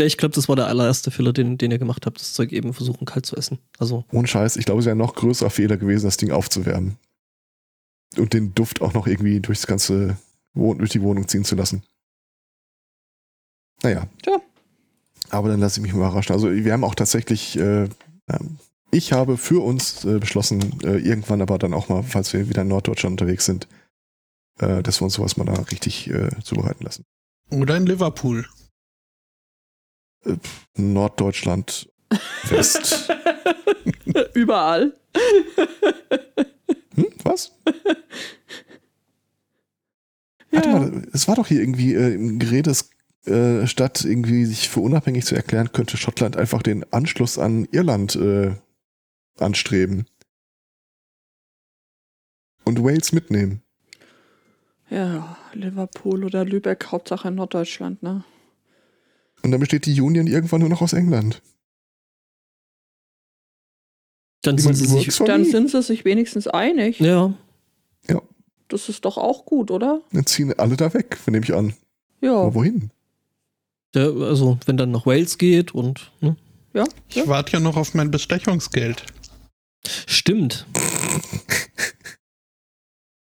Ja, ich glaube, das war der allererste Fehler, den, den ihr gemacht habt, das Zeug eben versuchen kalt zu essen. Also, Ohne Scheiß, ich glaube, es wäre ein noch größerer Fehler gewesen, das Ding aufzuwärmen. Und den Duft auch noch irgendwie durchs ganze Wohn durch die Wohnung ziehen zu lassen. Naja. Tja. Aber dann lasse ich mich mal überraschen. Also wir haben auch tatsächlich, äh, ähm, ich habe für uns äh, beschlossen, äh, irgendwann aber dann auch mal, falls wir wieder in Norddeutschland unterwegs sind, äh, dass wir uns sowas mal da richtig äh, zubereiten lassen. Oder in Liverpool. Norddeutschland, West. Überall. Hm, was? Warte Ja. mal, es war doch hier irgendwie äh, im Geredes, äh, statt irgendwie sich für unabhängig zu erklären, könnte Schottland einfach den Anschluss an Irland äh, anstreben. Und Wales mitnehmen. Ja, Liverpool oder Lübeck, Hauptsache in Norddeutschland, ne? Und dann besteht die Union irgendwann nur noch aus England. dann sind sie sich. Dann sind sie sich wenigstens einig. Ja, Das ist doch auch gut, oder? Dann ziehen alle da weg, nehme ich an. Ja, Aber wohin? der, also wenn dann nach Wales geht und. Ne? ja. Ich ja. warte ja noch auf mein Bestechungsgeld. Stimmt.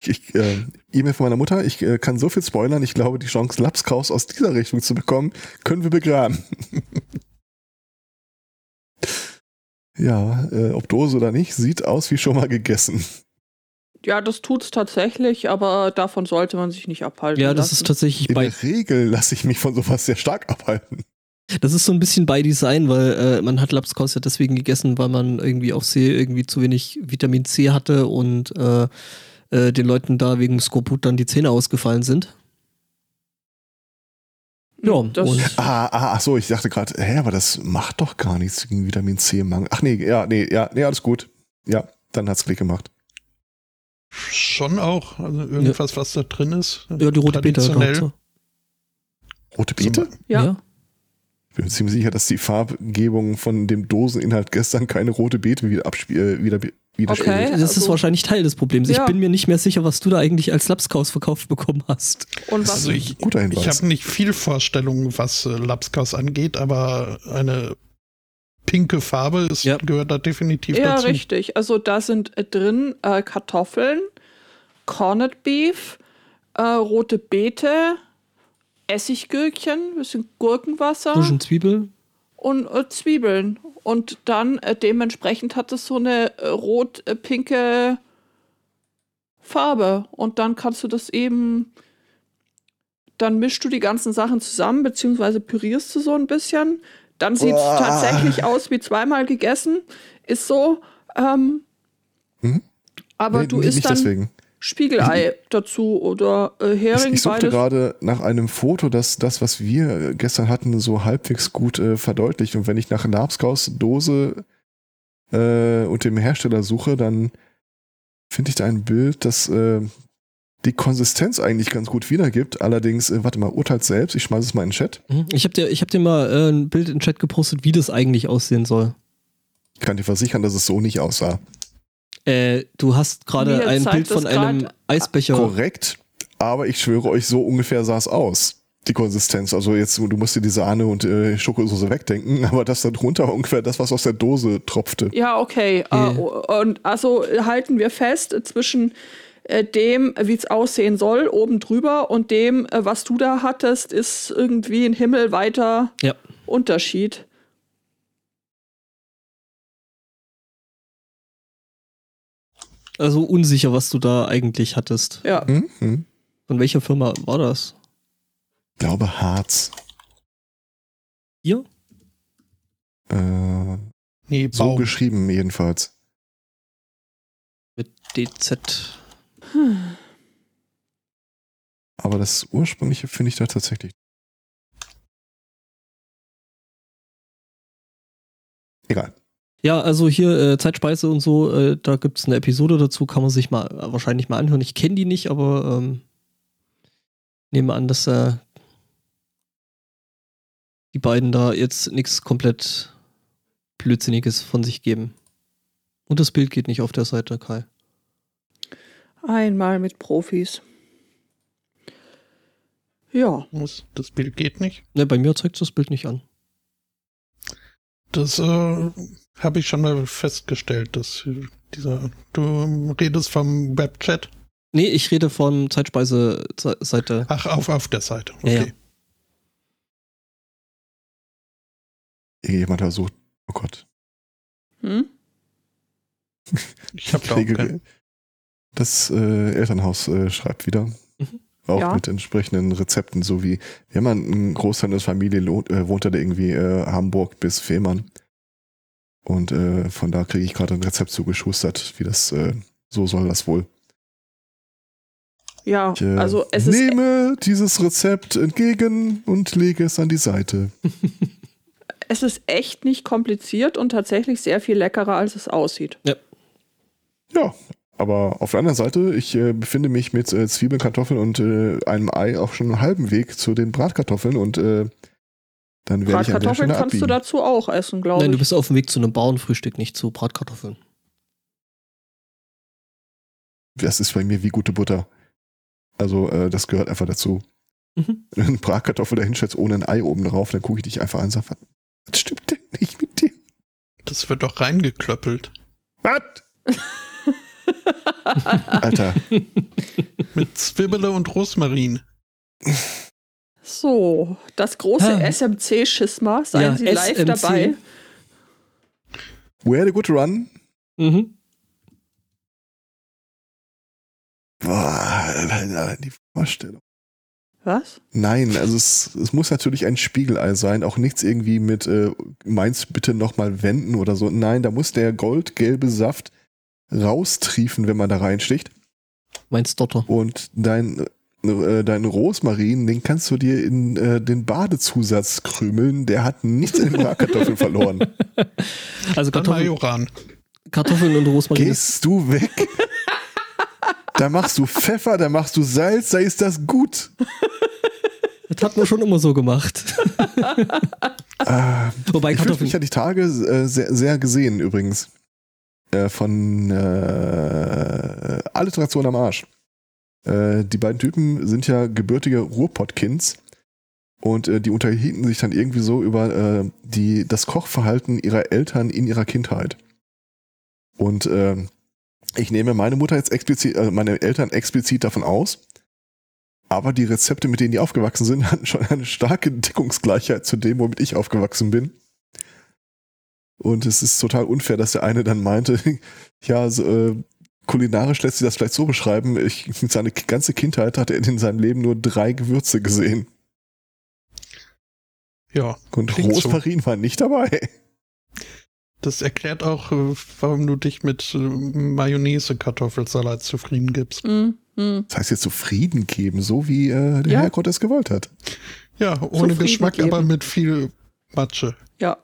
Ich, äh, E-Mail von meiner Mutter, ich äh, kann so viel spoilern, ich glaube, die Chance, Lapskaus aus dieser Richtung zu bekommen, können wir begraben. ja, äh, ob Dose oder nicht, sieht aus wie schon mal gegessen. Ja, das tut's tatsächlich, aber davon sollte man sich nicht abhalten. Ja, das lassen. ist tatsächlich In bei. der Regel lasse ich mich von sowas sehr stark abhalten. Das ist so ein bisschen bei Design, weil äh, man hat Lapskaus ja deswegen gegessen, weil man irgendwie auf See irgendwie zu wenig Vitamin C hatte und äh, äh, den Leuten da wegen Skorbut dann die Zähne ausgefallen sind. Ja, Das- und Ah, ah, ach so, ich dachte gerade, hä, aber das macht doch gar nichts gegen Vitamin C-Mangel. Ach nee, ja, nee, ja, nee, alles gut. Ja, dann hat's Klick gemacht. Schon auch. Also irgendwas, was da drin ist. ja, die rote Traditionell. glaubt Rote Beete? Ja. Ich bin ziemlich sicher, dass die Farbgebung von dem Doseninhalt gestern keine rote Beete wieder abspielt, äh, wieder widerspiegelt. Okay. Das ist also- wahrscheinlich Teil des Problems. Ich Ja. bin mir nicht mehr sicher, was du da eigentlich als Lapskaus verkauft bekommen hast. Und was? Also ich, Guter Hinweis. ich habe nicht viel Vorstellung, was äh, Lapskaus angeht, aber eine pinke Farbe ist, Ja. gehört da definitiv ja, dazu. richtig. Also da sind äh, drin äh, Kartoffeln, Corned Beef, äh, rote Beete, Essiggürkchen, bisschen Gurkenwasser Bisschen Zwiebel. Und äh, Zwiebeln. Und dann äh, dementsprechend hat es so eine äh, rot-pinke Farbe. Und dann kannst du das eben, dann mischst du die ganzen Sachen zusammen, beziehungsweise pürierst du so ein bisschen. Dann sieht es tatsächlich aus wie zweimal gegessen. Ist so. Ähm, Mhm. Aber Nee, du isst dann deswegen. Spiegelei dazu oder äh, Ich, Hering, ich suchte gerade nach einem Foto, das das, was wir gestern hatten, so halbwegs gut äh, verdeutlicht. Und wenn ich nach Labskaus Dose äh, und dem Hersteller suche, dann finde ich da ein Bild, das äh, die Konsistenz eigentlich ganz gut wiedergibt. Allerdings, äh, warte mal, urteilt selbst. Ich schmeiße es mal in den Chat. Mhm. Ich habe dir, ich hab dir mal äh, ein Bild in den Chat gepostet, wie das eigentlich aussehen soll. Ich kann dir versichern, dass es so nicht aussah. Äh, du hast gerade ein Bild von einem Eisbecher. Korrekt, aber ich schwöre euch, so ungefähr sah es aus. Die Konsistenz. Also jetzt, du musst dir die Sahne und äh, Schokosoße wegdenken, aber das da drunter war ungefähr das, was aus der Dose tropfte. Ja, okay. Ja. Äh, und also halten wir fest äh, zwischen äh, dem, wie es aussehen soll, oben drüber und dem, äh, was du da hattest, ist irgendwie ein himmelweiter Ja. Unterschied. Also unsicher, was du da eigentlich hattest. Ja. Hm? Hm? Von welcher Firma war das? Ich glaube Harz. Hier? Äh, Nee, so Baum. geschrieben jedenfalls. Mit DZ. Aber das ursprüngliche finde ich da tatsächlich. Egal. Ja, also hier äh, Zeitspeise und so, äh, da gibt es eine Episode dazu, kann man sich mal äh, wahrscheinlich mal anhören. Ich kenne die nicht, aber ähm, nehme an, dass äh, die beiden da jetzt nichts komplett Blödsinniges von sich geben. Und das Bild geht nicht auf der Seite, Kai. Einmal mit Profis. Ja. Das Bild geht nicht. Ne, bei mir zeigt das Bild nicht an. Das äh, habe ich schon mal festgestellt, dass dieser. Du redest vom Webchat. Nee, ich rede von Zeitspeise-Seite. Ach, auf, auf der Seite. Ja, ja. Okay. Irgendjemand versucht. Oh Gott. Hm? Ich habe da auch Das äh, Elternhaus äh, schreibt wieder. Auch Ja. mit entsprechenden Rezepten, so wie, wir haben einen Großteil der Familie äh, wohnt da irgendwie äh, Hamburg bis Fehmarn. Und äh, von da kriege ich gerade ein Rezept zugeschustert, wie das, äh, so soll das wohl. Ja, Ich äh, also es ist nehme dieses Rezept entgegen und lege es an die Seite. es ist echt nicht kompliziert und tatsächlich sehr viel leckerer, als es aussieht. Ja, aber auf der anderen Seite, ich äh, befinde mich mit äh, Zwiebeln, Kartoffeln und äh, einem Ei auch schon einen halben Weg zu den Bratkartoffeln und äh, dann werde ich an der Bratkartoffeln Stelle kannst du abbiegen. dazu auch essen, glaube Nein, du ich. bist auf dem Weg zu einem Bauernfrühstück, nicht zu Bratkartoffeln. Das ist bei mir wie gute Butter. Also äh, das gehört einfach dazu. Mhm. Wenn du eine Bratkartoffel da hinstellst ohne ein Ei oben drauf, dann gucke ich dich einfach an und sage, was, was stimmt denn nicht mit dir? das wird doch reingeklöppelt. Was? Alter, Mit Zwiebele und Rosmarin. So, das große Ah. SMC-Schisma, seien Ja, Sie live SMC. dabei. we had a good run. Mhm. Boah, Alter, die Vorstellung. Was? Nein, also es, es muss natürlich ein Spiegelei sein, auch nichts irgendwie mit äh, meins bitte nochmal wenden oder so. Nein, da muss der goldgelbe Saft raustriefen, wenn man da reinsticht. Meinst Dotter. Und dein, äh, dein Rosmarin, den kannst du dir in äh, den Badezusatz krümeln. Der hat nichts in den Bratkartoffeln verloren. Also Kartoffeln, Majoran. Kartoffeln und Rosmarin. Gehst du weg? Da machst du Pfeffer, da machst du Salz, da ist das gut. Das hat man schon immer so gemacht. Ah, Wobei ich Kartoffeln. mich ja die Tage äh, sehr, sehr gesehen übrigens. Äh, von äh, Alliteration am Arsch. Äh, die beiden Typen sind ja gebürtige Ruhrpottkinds und äh, die unterhielten sich dann irgendwie so über äh, die, das Kochverhalten ihrer Eltern in ihrer Kindheit. Und ich nehme meine Mutter jetzt explizit, also meine Eltern explizit davon aus. Aber die Rezepte, mit denen die aufgewachsen sind, hatten schon eine starke Deckungsgleichheit zu dem, womit ich aufgewachsen bin. Und es ist total unfair, dass der eine dann meinte, ja, so, äh, kulinarisch lässt sich das vielleicht so beschreiben, ich, seine ganze Kindheit hat er in seinem Leben nur drei Gewürze gesehen. Ja, Und Klingt so. Rosmarin war nicht dabei. das erklärt auch, äh, warum du dich mit äh, Mayonnaise-Kartoffelsalat zufrieden gibst. Hm, hm. Das heißt jetzt zufrieden geben, so wie äh, der Ja. Herrgott es gewollt hat. Ja, ohne Zufrieden Geschmack, geben. aber mit viel Matsche. Ja.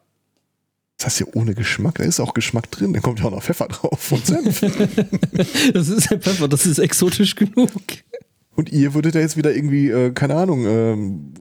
Das heißt ja ohne Geschmack, da ist auch Geschmack drin, da kommt ja auch noch Pfeffer drauf und Senf. Das ist ein Pfeffer, das ist exotisch genug. und ihr würdet ja jetzt wieder irgendwie, äh, keine Ahnung, ähm,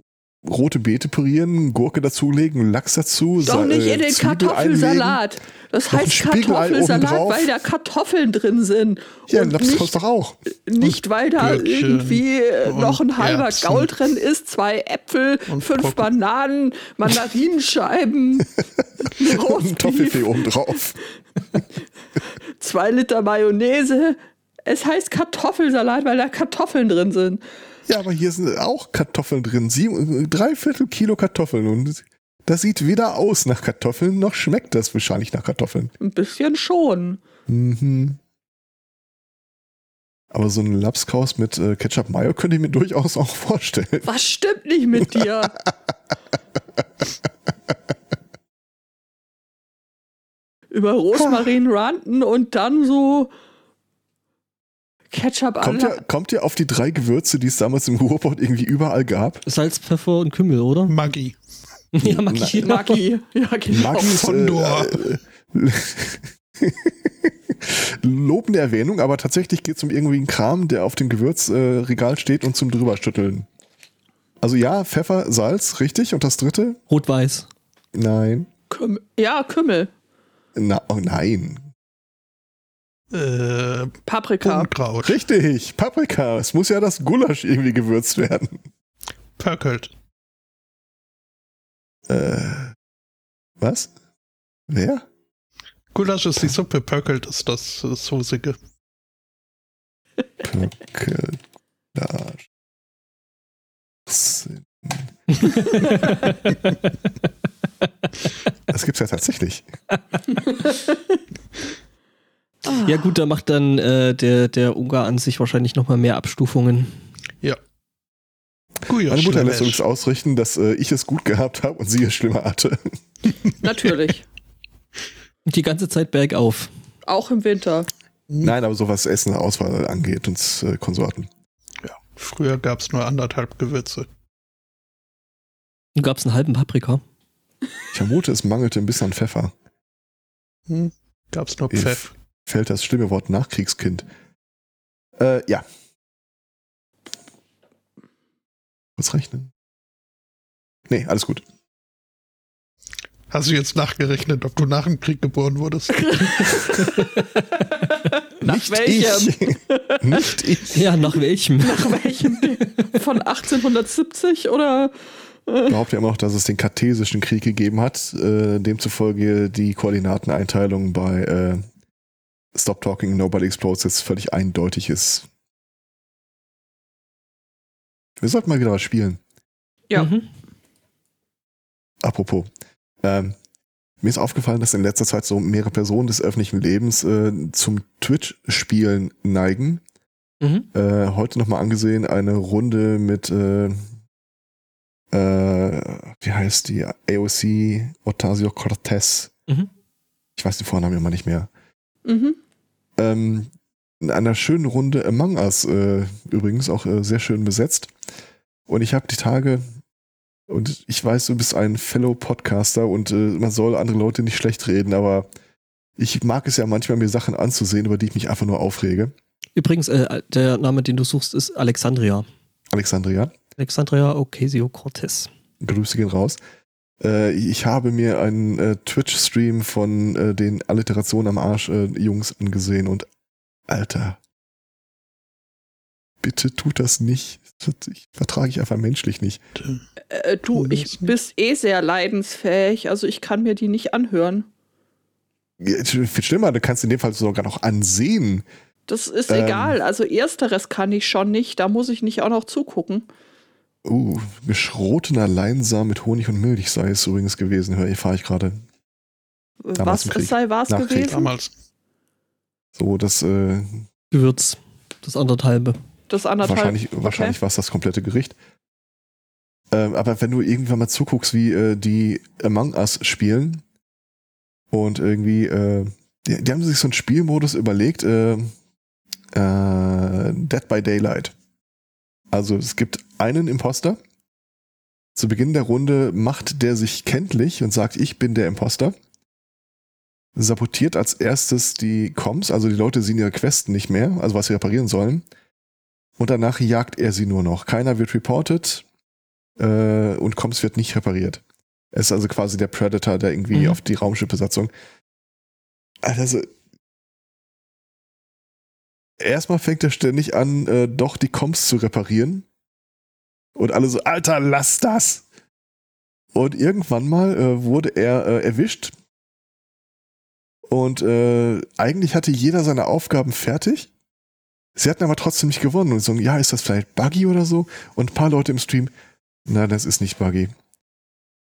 rote Beete pürieren, Gurke dazulegen, Lachs dazu, Doch Sa- nicht äh, in den Zwiebel Kartoffelsalat. Das Noch ein heißt Kartoffelsalat, weil da Kartoffeln drin sind. Ja, und Lapskaus nicht, doch auch. nicht, weil da Gürkchen irgendwie noch ein halber Erbsen. Gaul drin ist, zwei Äpfel, Und fünf Brokkoli. Bananen, Mandarinenscheiben, Und Toffifee obendrauf. zwei Liter Mayonnaise. Es heißt Kartoffelsalat, weil da Kartoffeln drin sind. Ja, aber hier sind auch Kartoffeln drin. Sieben, drei Viertel Kilo Kartoffeln. Und das sieht weder aus nach Kartoffeln, noch schmeckt das wahrscheinlich nach Kartoffeln. Ein bisschen schon. Mhm. Aber so ein Lapskaus mit äh, Ketchup Mayo könnte ich mir durchaus auch vorstellen. Was stimmt nicht mit dir? Über Rosmarin ranten und dann so Ketchup Kommt an. ihr, kommt ihr auf die drei Gewürze, die es damals im Ruhrpott irgendwie überall gab? Salz, Pfeffer und Kümmel, oder? Maggi. Ja, Maggi. Maggi. Ja, genau. Maggi ist, Fondor. Äh, äh, lobende Erwähnung, aber tatsächlich geht es um irgendwie einen Kram, der auf dem Gewürzregal äh, steht und zum drüberstütteln. Also ja, Pfeffer, Salz, richtig. Und das dritte? Rot-Weiß. Nein. Kümmel. Ja, Kümmel. Na, oh nein. Äh, Paprika. Unkraut. Richtig, Paprika. Es muss ja das Gulasch irgendwie gewürzt werden. Pöckelt. Äh, was? Wer? Gulasch ist die Suppe, Pöckelt ist das äh, Soßige. Pökelage. Das gibt's ja tatsächlich. Ah. Ja gut, da macht dann äh, der, der Ungar an sich wahrscheinlich nochmal mehr Abstufungen. Gulasch. Meine Mutter lässt übrigens ausrichten, dass äh, ich es gut gehabt habe und sie es schlimmer hatte. Natürlich. Die ganze Zeit bergauf. Auch im Winter. Nein, aber so was Essen, Auswahl angeht und äh, Konsorten. Ja, früher gab es nur anderthalb Gewürze. Gab es einen halben Paprika? Ich vermute, es mangelte ein bisschen an Pfeffer. Hm. Gab es nur If. Pfeff. Fällt das schlimme Wort Nachkriegskind. Äh, ja. Kurz rechnen. Nee, alles gut. Hast du jetzt nachgerechnet, ob du nach dem Krieg geboren wurdest? Nach Nicht welchem? Ich. Nicht ich. Ja, nach welchem? Nach welchem? Von 1870 oder? Ich behaupte ja immer noch, dass es den Kartesischen Krieg gegeben hat, äh, demzufolge die Koordinateneinteilung bei äh, Stop Talking, Nobody Explodes jetzt völlig eindeutig ist. Wir sollten mal wieder was spielen. Ja. Mhm. Apropos. Ähm, mir ist aufgefallen, dass in letzter Zeit so mehrere Personen des öffentlichen Lebens äh, zum Twitch-Spielen neigen. Mhm. Äh, heute nochmal angesehen, eine Runde mit, äh, äh, wie heißt die? AOC Ocasio Cortez. Mhm. Ich weiß den Vornamen immer nicht mehr. Mhm. Ähm, in einer schönen Runde Among Us, äh, übrigens auch äh, sehr schön besetzt. Und ich habe die Tage, und ich weiß, du bist ein Fellow-Podcaster und äh, man soll andere Leute nicht schlecht reden, aber ich mag es ja manchmal, mir Sachen anzusehen, über die ich mich einfach nur aufrege. Übrigens, äh, der Name, den du suchst, ist Alexandria. Alexandria, Alexandria Ocasio-Cortez. Grüße gehen raus. Äh, ich habe mir einen äh, Twitch-Stream von äh, den Alliterationen am Arsch äh, Jungs angesehen und Alter, bitte tut das nicht. Das ich, vertrage ich einfach menschlich nicht. Äh, du, ich bist eh sehr leidensfähig, also ich kann mir die nicht anhören. Ja, Viel schlimmer, du kannst in dem Fall sogar noch ansehen. Das ist Ähm. egal. Also ersteres kann ich schon nicht. Da muss ich nicht auch noch zugucken. Uh, geschrotener Leinsamen mit Honig und Milch sei es übrigens gewesen, höre ich, fahre ich gerade. Was es sei was Nach Krieg. gewesen? Damals. So, das äh, Gewürz. Das anderthalbe. Das anderthalb. wahrscheinlich, wahrscheinlich war es das komplette Gericht. Ähm, aber wenn du irgendwann mal zuguckst, wie äh, die Among Us spielen und irgendwie, äh, die, die haben sich so einen Spielmodus überlegt, äh, äh, Dead by Daylight. Also es gibt einen Imposter. Zu Beginn der Runde macht der sich kenntlich und sagt, ich bin der Imposter. Sabotiert als erstes die Comms, also die Leute sehen ihre Questen nicht mehr, also was sie reparieren sollen. Und danach jagt er sie nur noch. Keiner wird reported äh, und Comms wird nicht repariert. Er ist also quasi der Predator, der irgendwie Mhm. auf die Raumschiffbesatzung. Also, erstmal fängt er ständig an, äh, doch die Comms zu reparieren. Und alle so, Alter, lass das! Und irgendwann mal äh, wurde er äh, erwischt. Und äh, eigentlich hatte jeder seine Aufgaben fertig. Sie hatten aber trotzdem nicht gewonnen und so, ja, ist das vielleicht Buggy oder so? Und ein paar Leute im Stream, na, das ist nicht Buggy.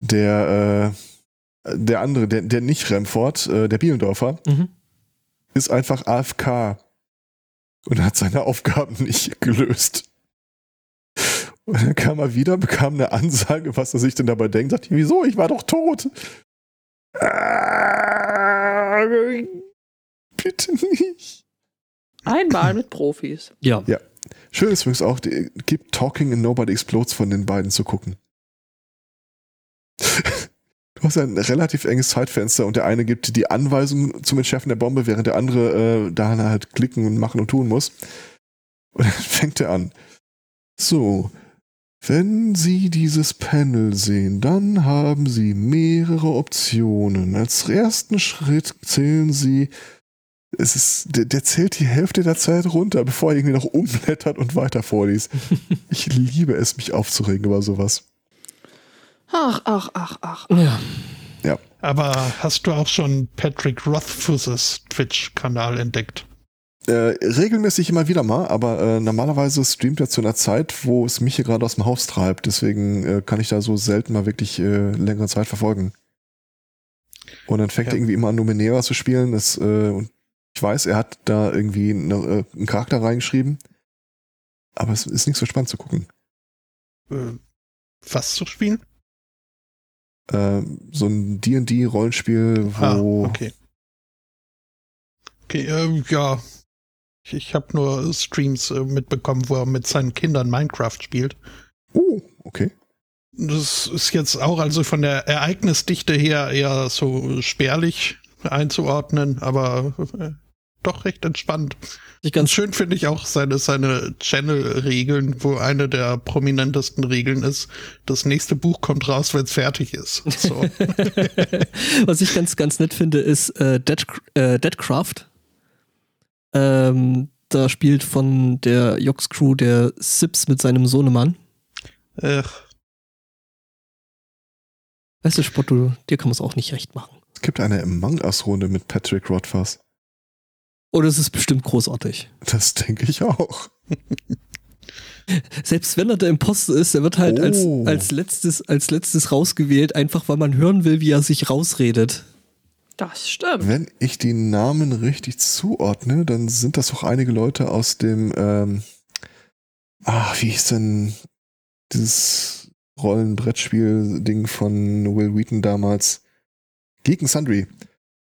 Der, äh, der andere, der, der nicht Remford, äh, der Bielendorfer, Mhm. ist einfach AFK und hat seine Aufgaben nicht gelöst. Und dann kam er wieder, bekam eine Ansage, was er sich denn dabei denkt, sagt, wieso, ich war doch tot. Bitte nicht. Einmal mit Profis. Ja. Ja. Schön ist übrigens auch, die, Keep Talking and Nobody Explodes von den beiden zu gucken. Hast ein relativ enges Zeitfenster und der eine gibt die Anweisung zum Entschärfen der Bombe, während der andere äh, da halt klicken und machen und tun muss. Und dann fängt er an. So, wenn Sie dieses Panel sehen, dann haben Sie mehrere Optionen. Als ersten Schritt zählen Sie es ist, der, der zählt die Hälfte der Zeit runter, bevor er irgendwie noch umblättert und weiter vorliest. ich liebe es, mich aufzuregen über sowas. Ach, ach, ach, ach. Ja. Aber hast du auch schon Patrick Rothfuses Twitch-Kanal entdeckt? Äh, regelmäßig immer wieder mal, aber äh, normalerweise streamt er zu einer Zeit, wo es mich hier gerade aus dem Haus treibt. Deswegen äh, kann ich da so selten mal wirklich äh, längere Zeit verfolgen. Und dann fängt Ja. er irgendwie immer an, Numenera zu spielen. Das, äh, und ich weiß, er hat da irgendwie eine, äh, einen Charakter reingeschrieben. Aber es ist nicht so spannend zu gucken. Äh, was zu spielen? Äh, so ein D&D-Rollenspiel, wo... Ah, okay. Okay, ähm, ja. Ich, ich habe nur Streams äh, mitbekommen, wo er mit seinen Kindern Minecraft spielt. Oh, okay. Das ist jetzt auch also von der Ereignisdichte her eher so spärlich einzuordnen, aber äh, doch recht entspannt. Ich Ganz schön finde ich auch seine, seine Channel-Regeln, wo eine der prominentesten Regeln ist, das nächste Buch kommt raus, wenn es fertig ist. So. Was ich ganz, ganz nett finde, ist äh, Dead, äh, Deadcraft. Ähm, da spielt von der Jox Crew der Sips mit seinem Sohnemann. Ach, Weißt du, Spott, du, dir kann man es auch nicht recht machen. Es gibt eine Among Us-Runde mit Patrick Rothfuss. Oder es ist bestimmt großartig. Das denke ich auch. Selbst wenn er der Imposter ist, er wird halt als, Oh. als, letztes, als letztes rausgewählt, einfach weil man hören will, wie er sich rausredet. Das stimmt. Wenn ich die Namen richtig zuordne, dann sind das auch einige Leute aus dem, ähm, ah, wie hieß denn dieses Rollenbrettspiel-Ding von Will Wheaton damals? Geek and Sundry.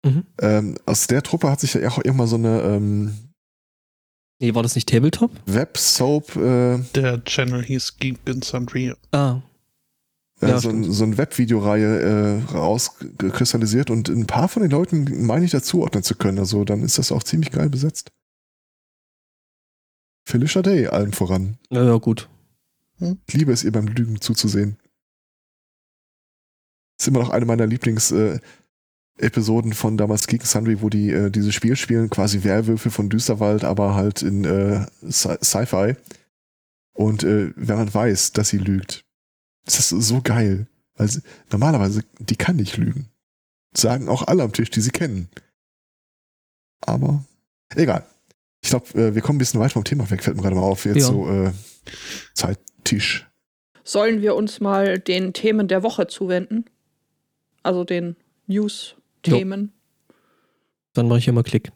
Mhm. Ähm, aus der Truppe hat sich ja auch irgendwann so eine, ähm, Nee, war das nicht Tabletop? Web-Soap, äh, Der Channel hieß Geek and Sundry. Ah, äh, Ja, so, ein, so eine Webvideoreihe äh, rauskristallisiert und ein paar von den Leuten meine ich dazuordnen zu können. Also dann ist das auch ziemlich geil besetzt. Felicia Day allem voran. na ja, gut. Ich liebe es, ihr beim Lügen zuzusehen. Ist immer noch eine meiner Lieblings- äh, Episoden von damals Geek Sundry, wo die äh, dieses Spiel spielen, quasi Werwölfe von Düsterwald, aber halt in äh, Sci- Sci-Fi. Und äh, wenn man weiß, dass sie lügt, ist das so geil. Also normalerweise, die kann nicht lügen. Sagen auch alle am Tisch, die sie kennen. Aber egal. Ich glaube, äh, wir kommen ein bisschen weiter vom Thema weg, fällt mir gerade mal auf. Jetzt Ja. so äh, Zeittisch. Sollen wir uns mal den Themen der Woche zuwenden? Also den News-Themen. Dann mache ich hier mal Klick.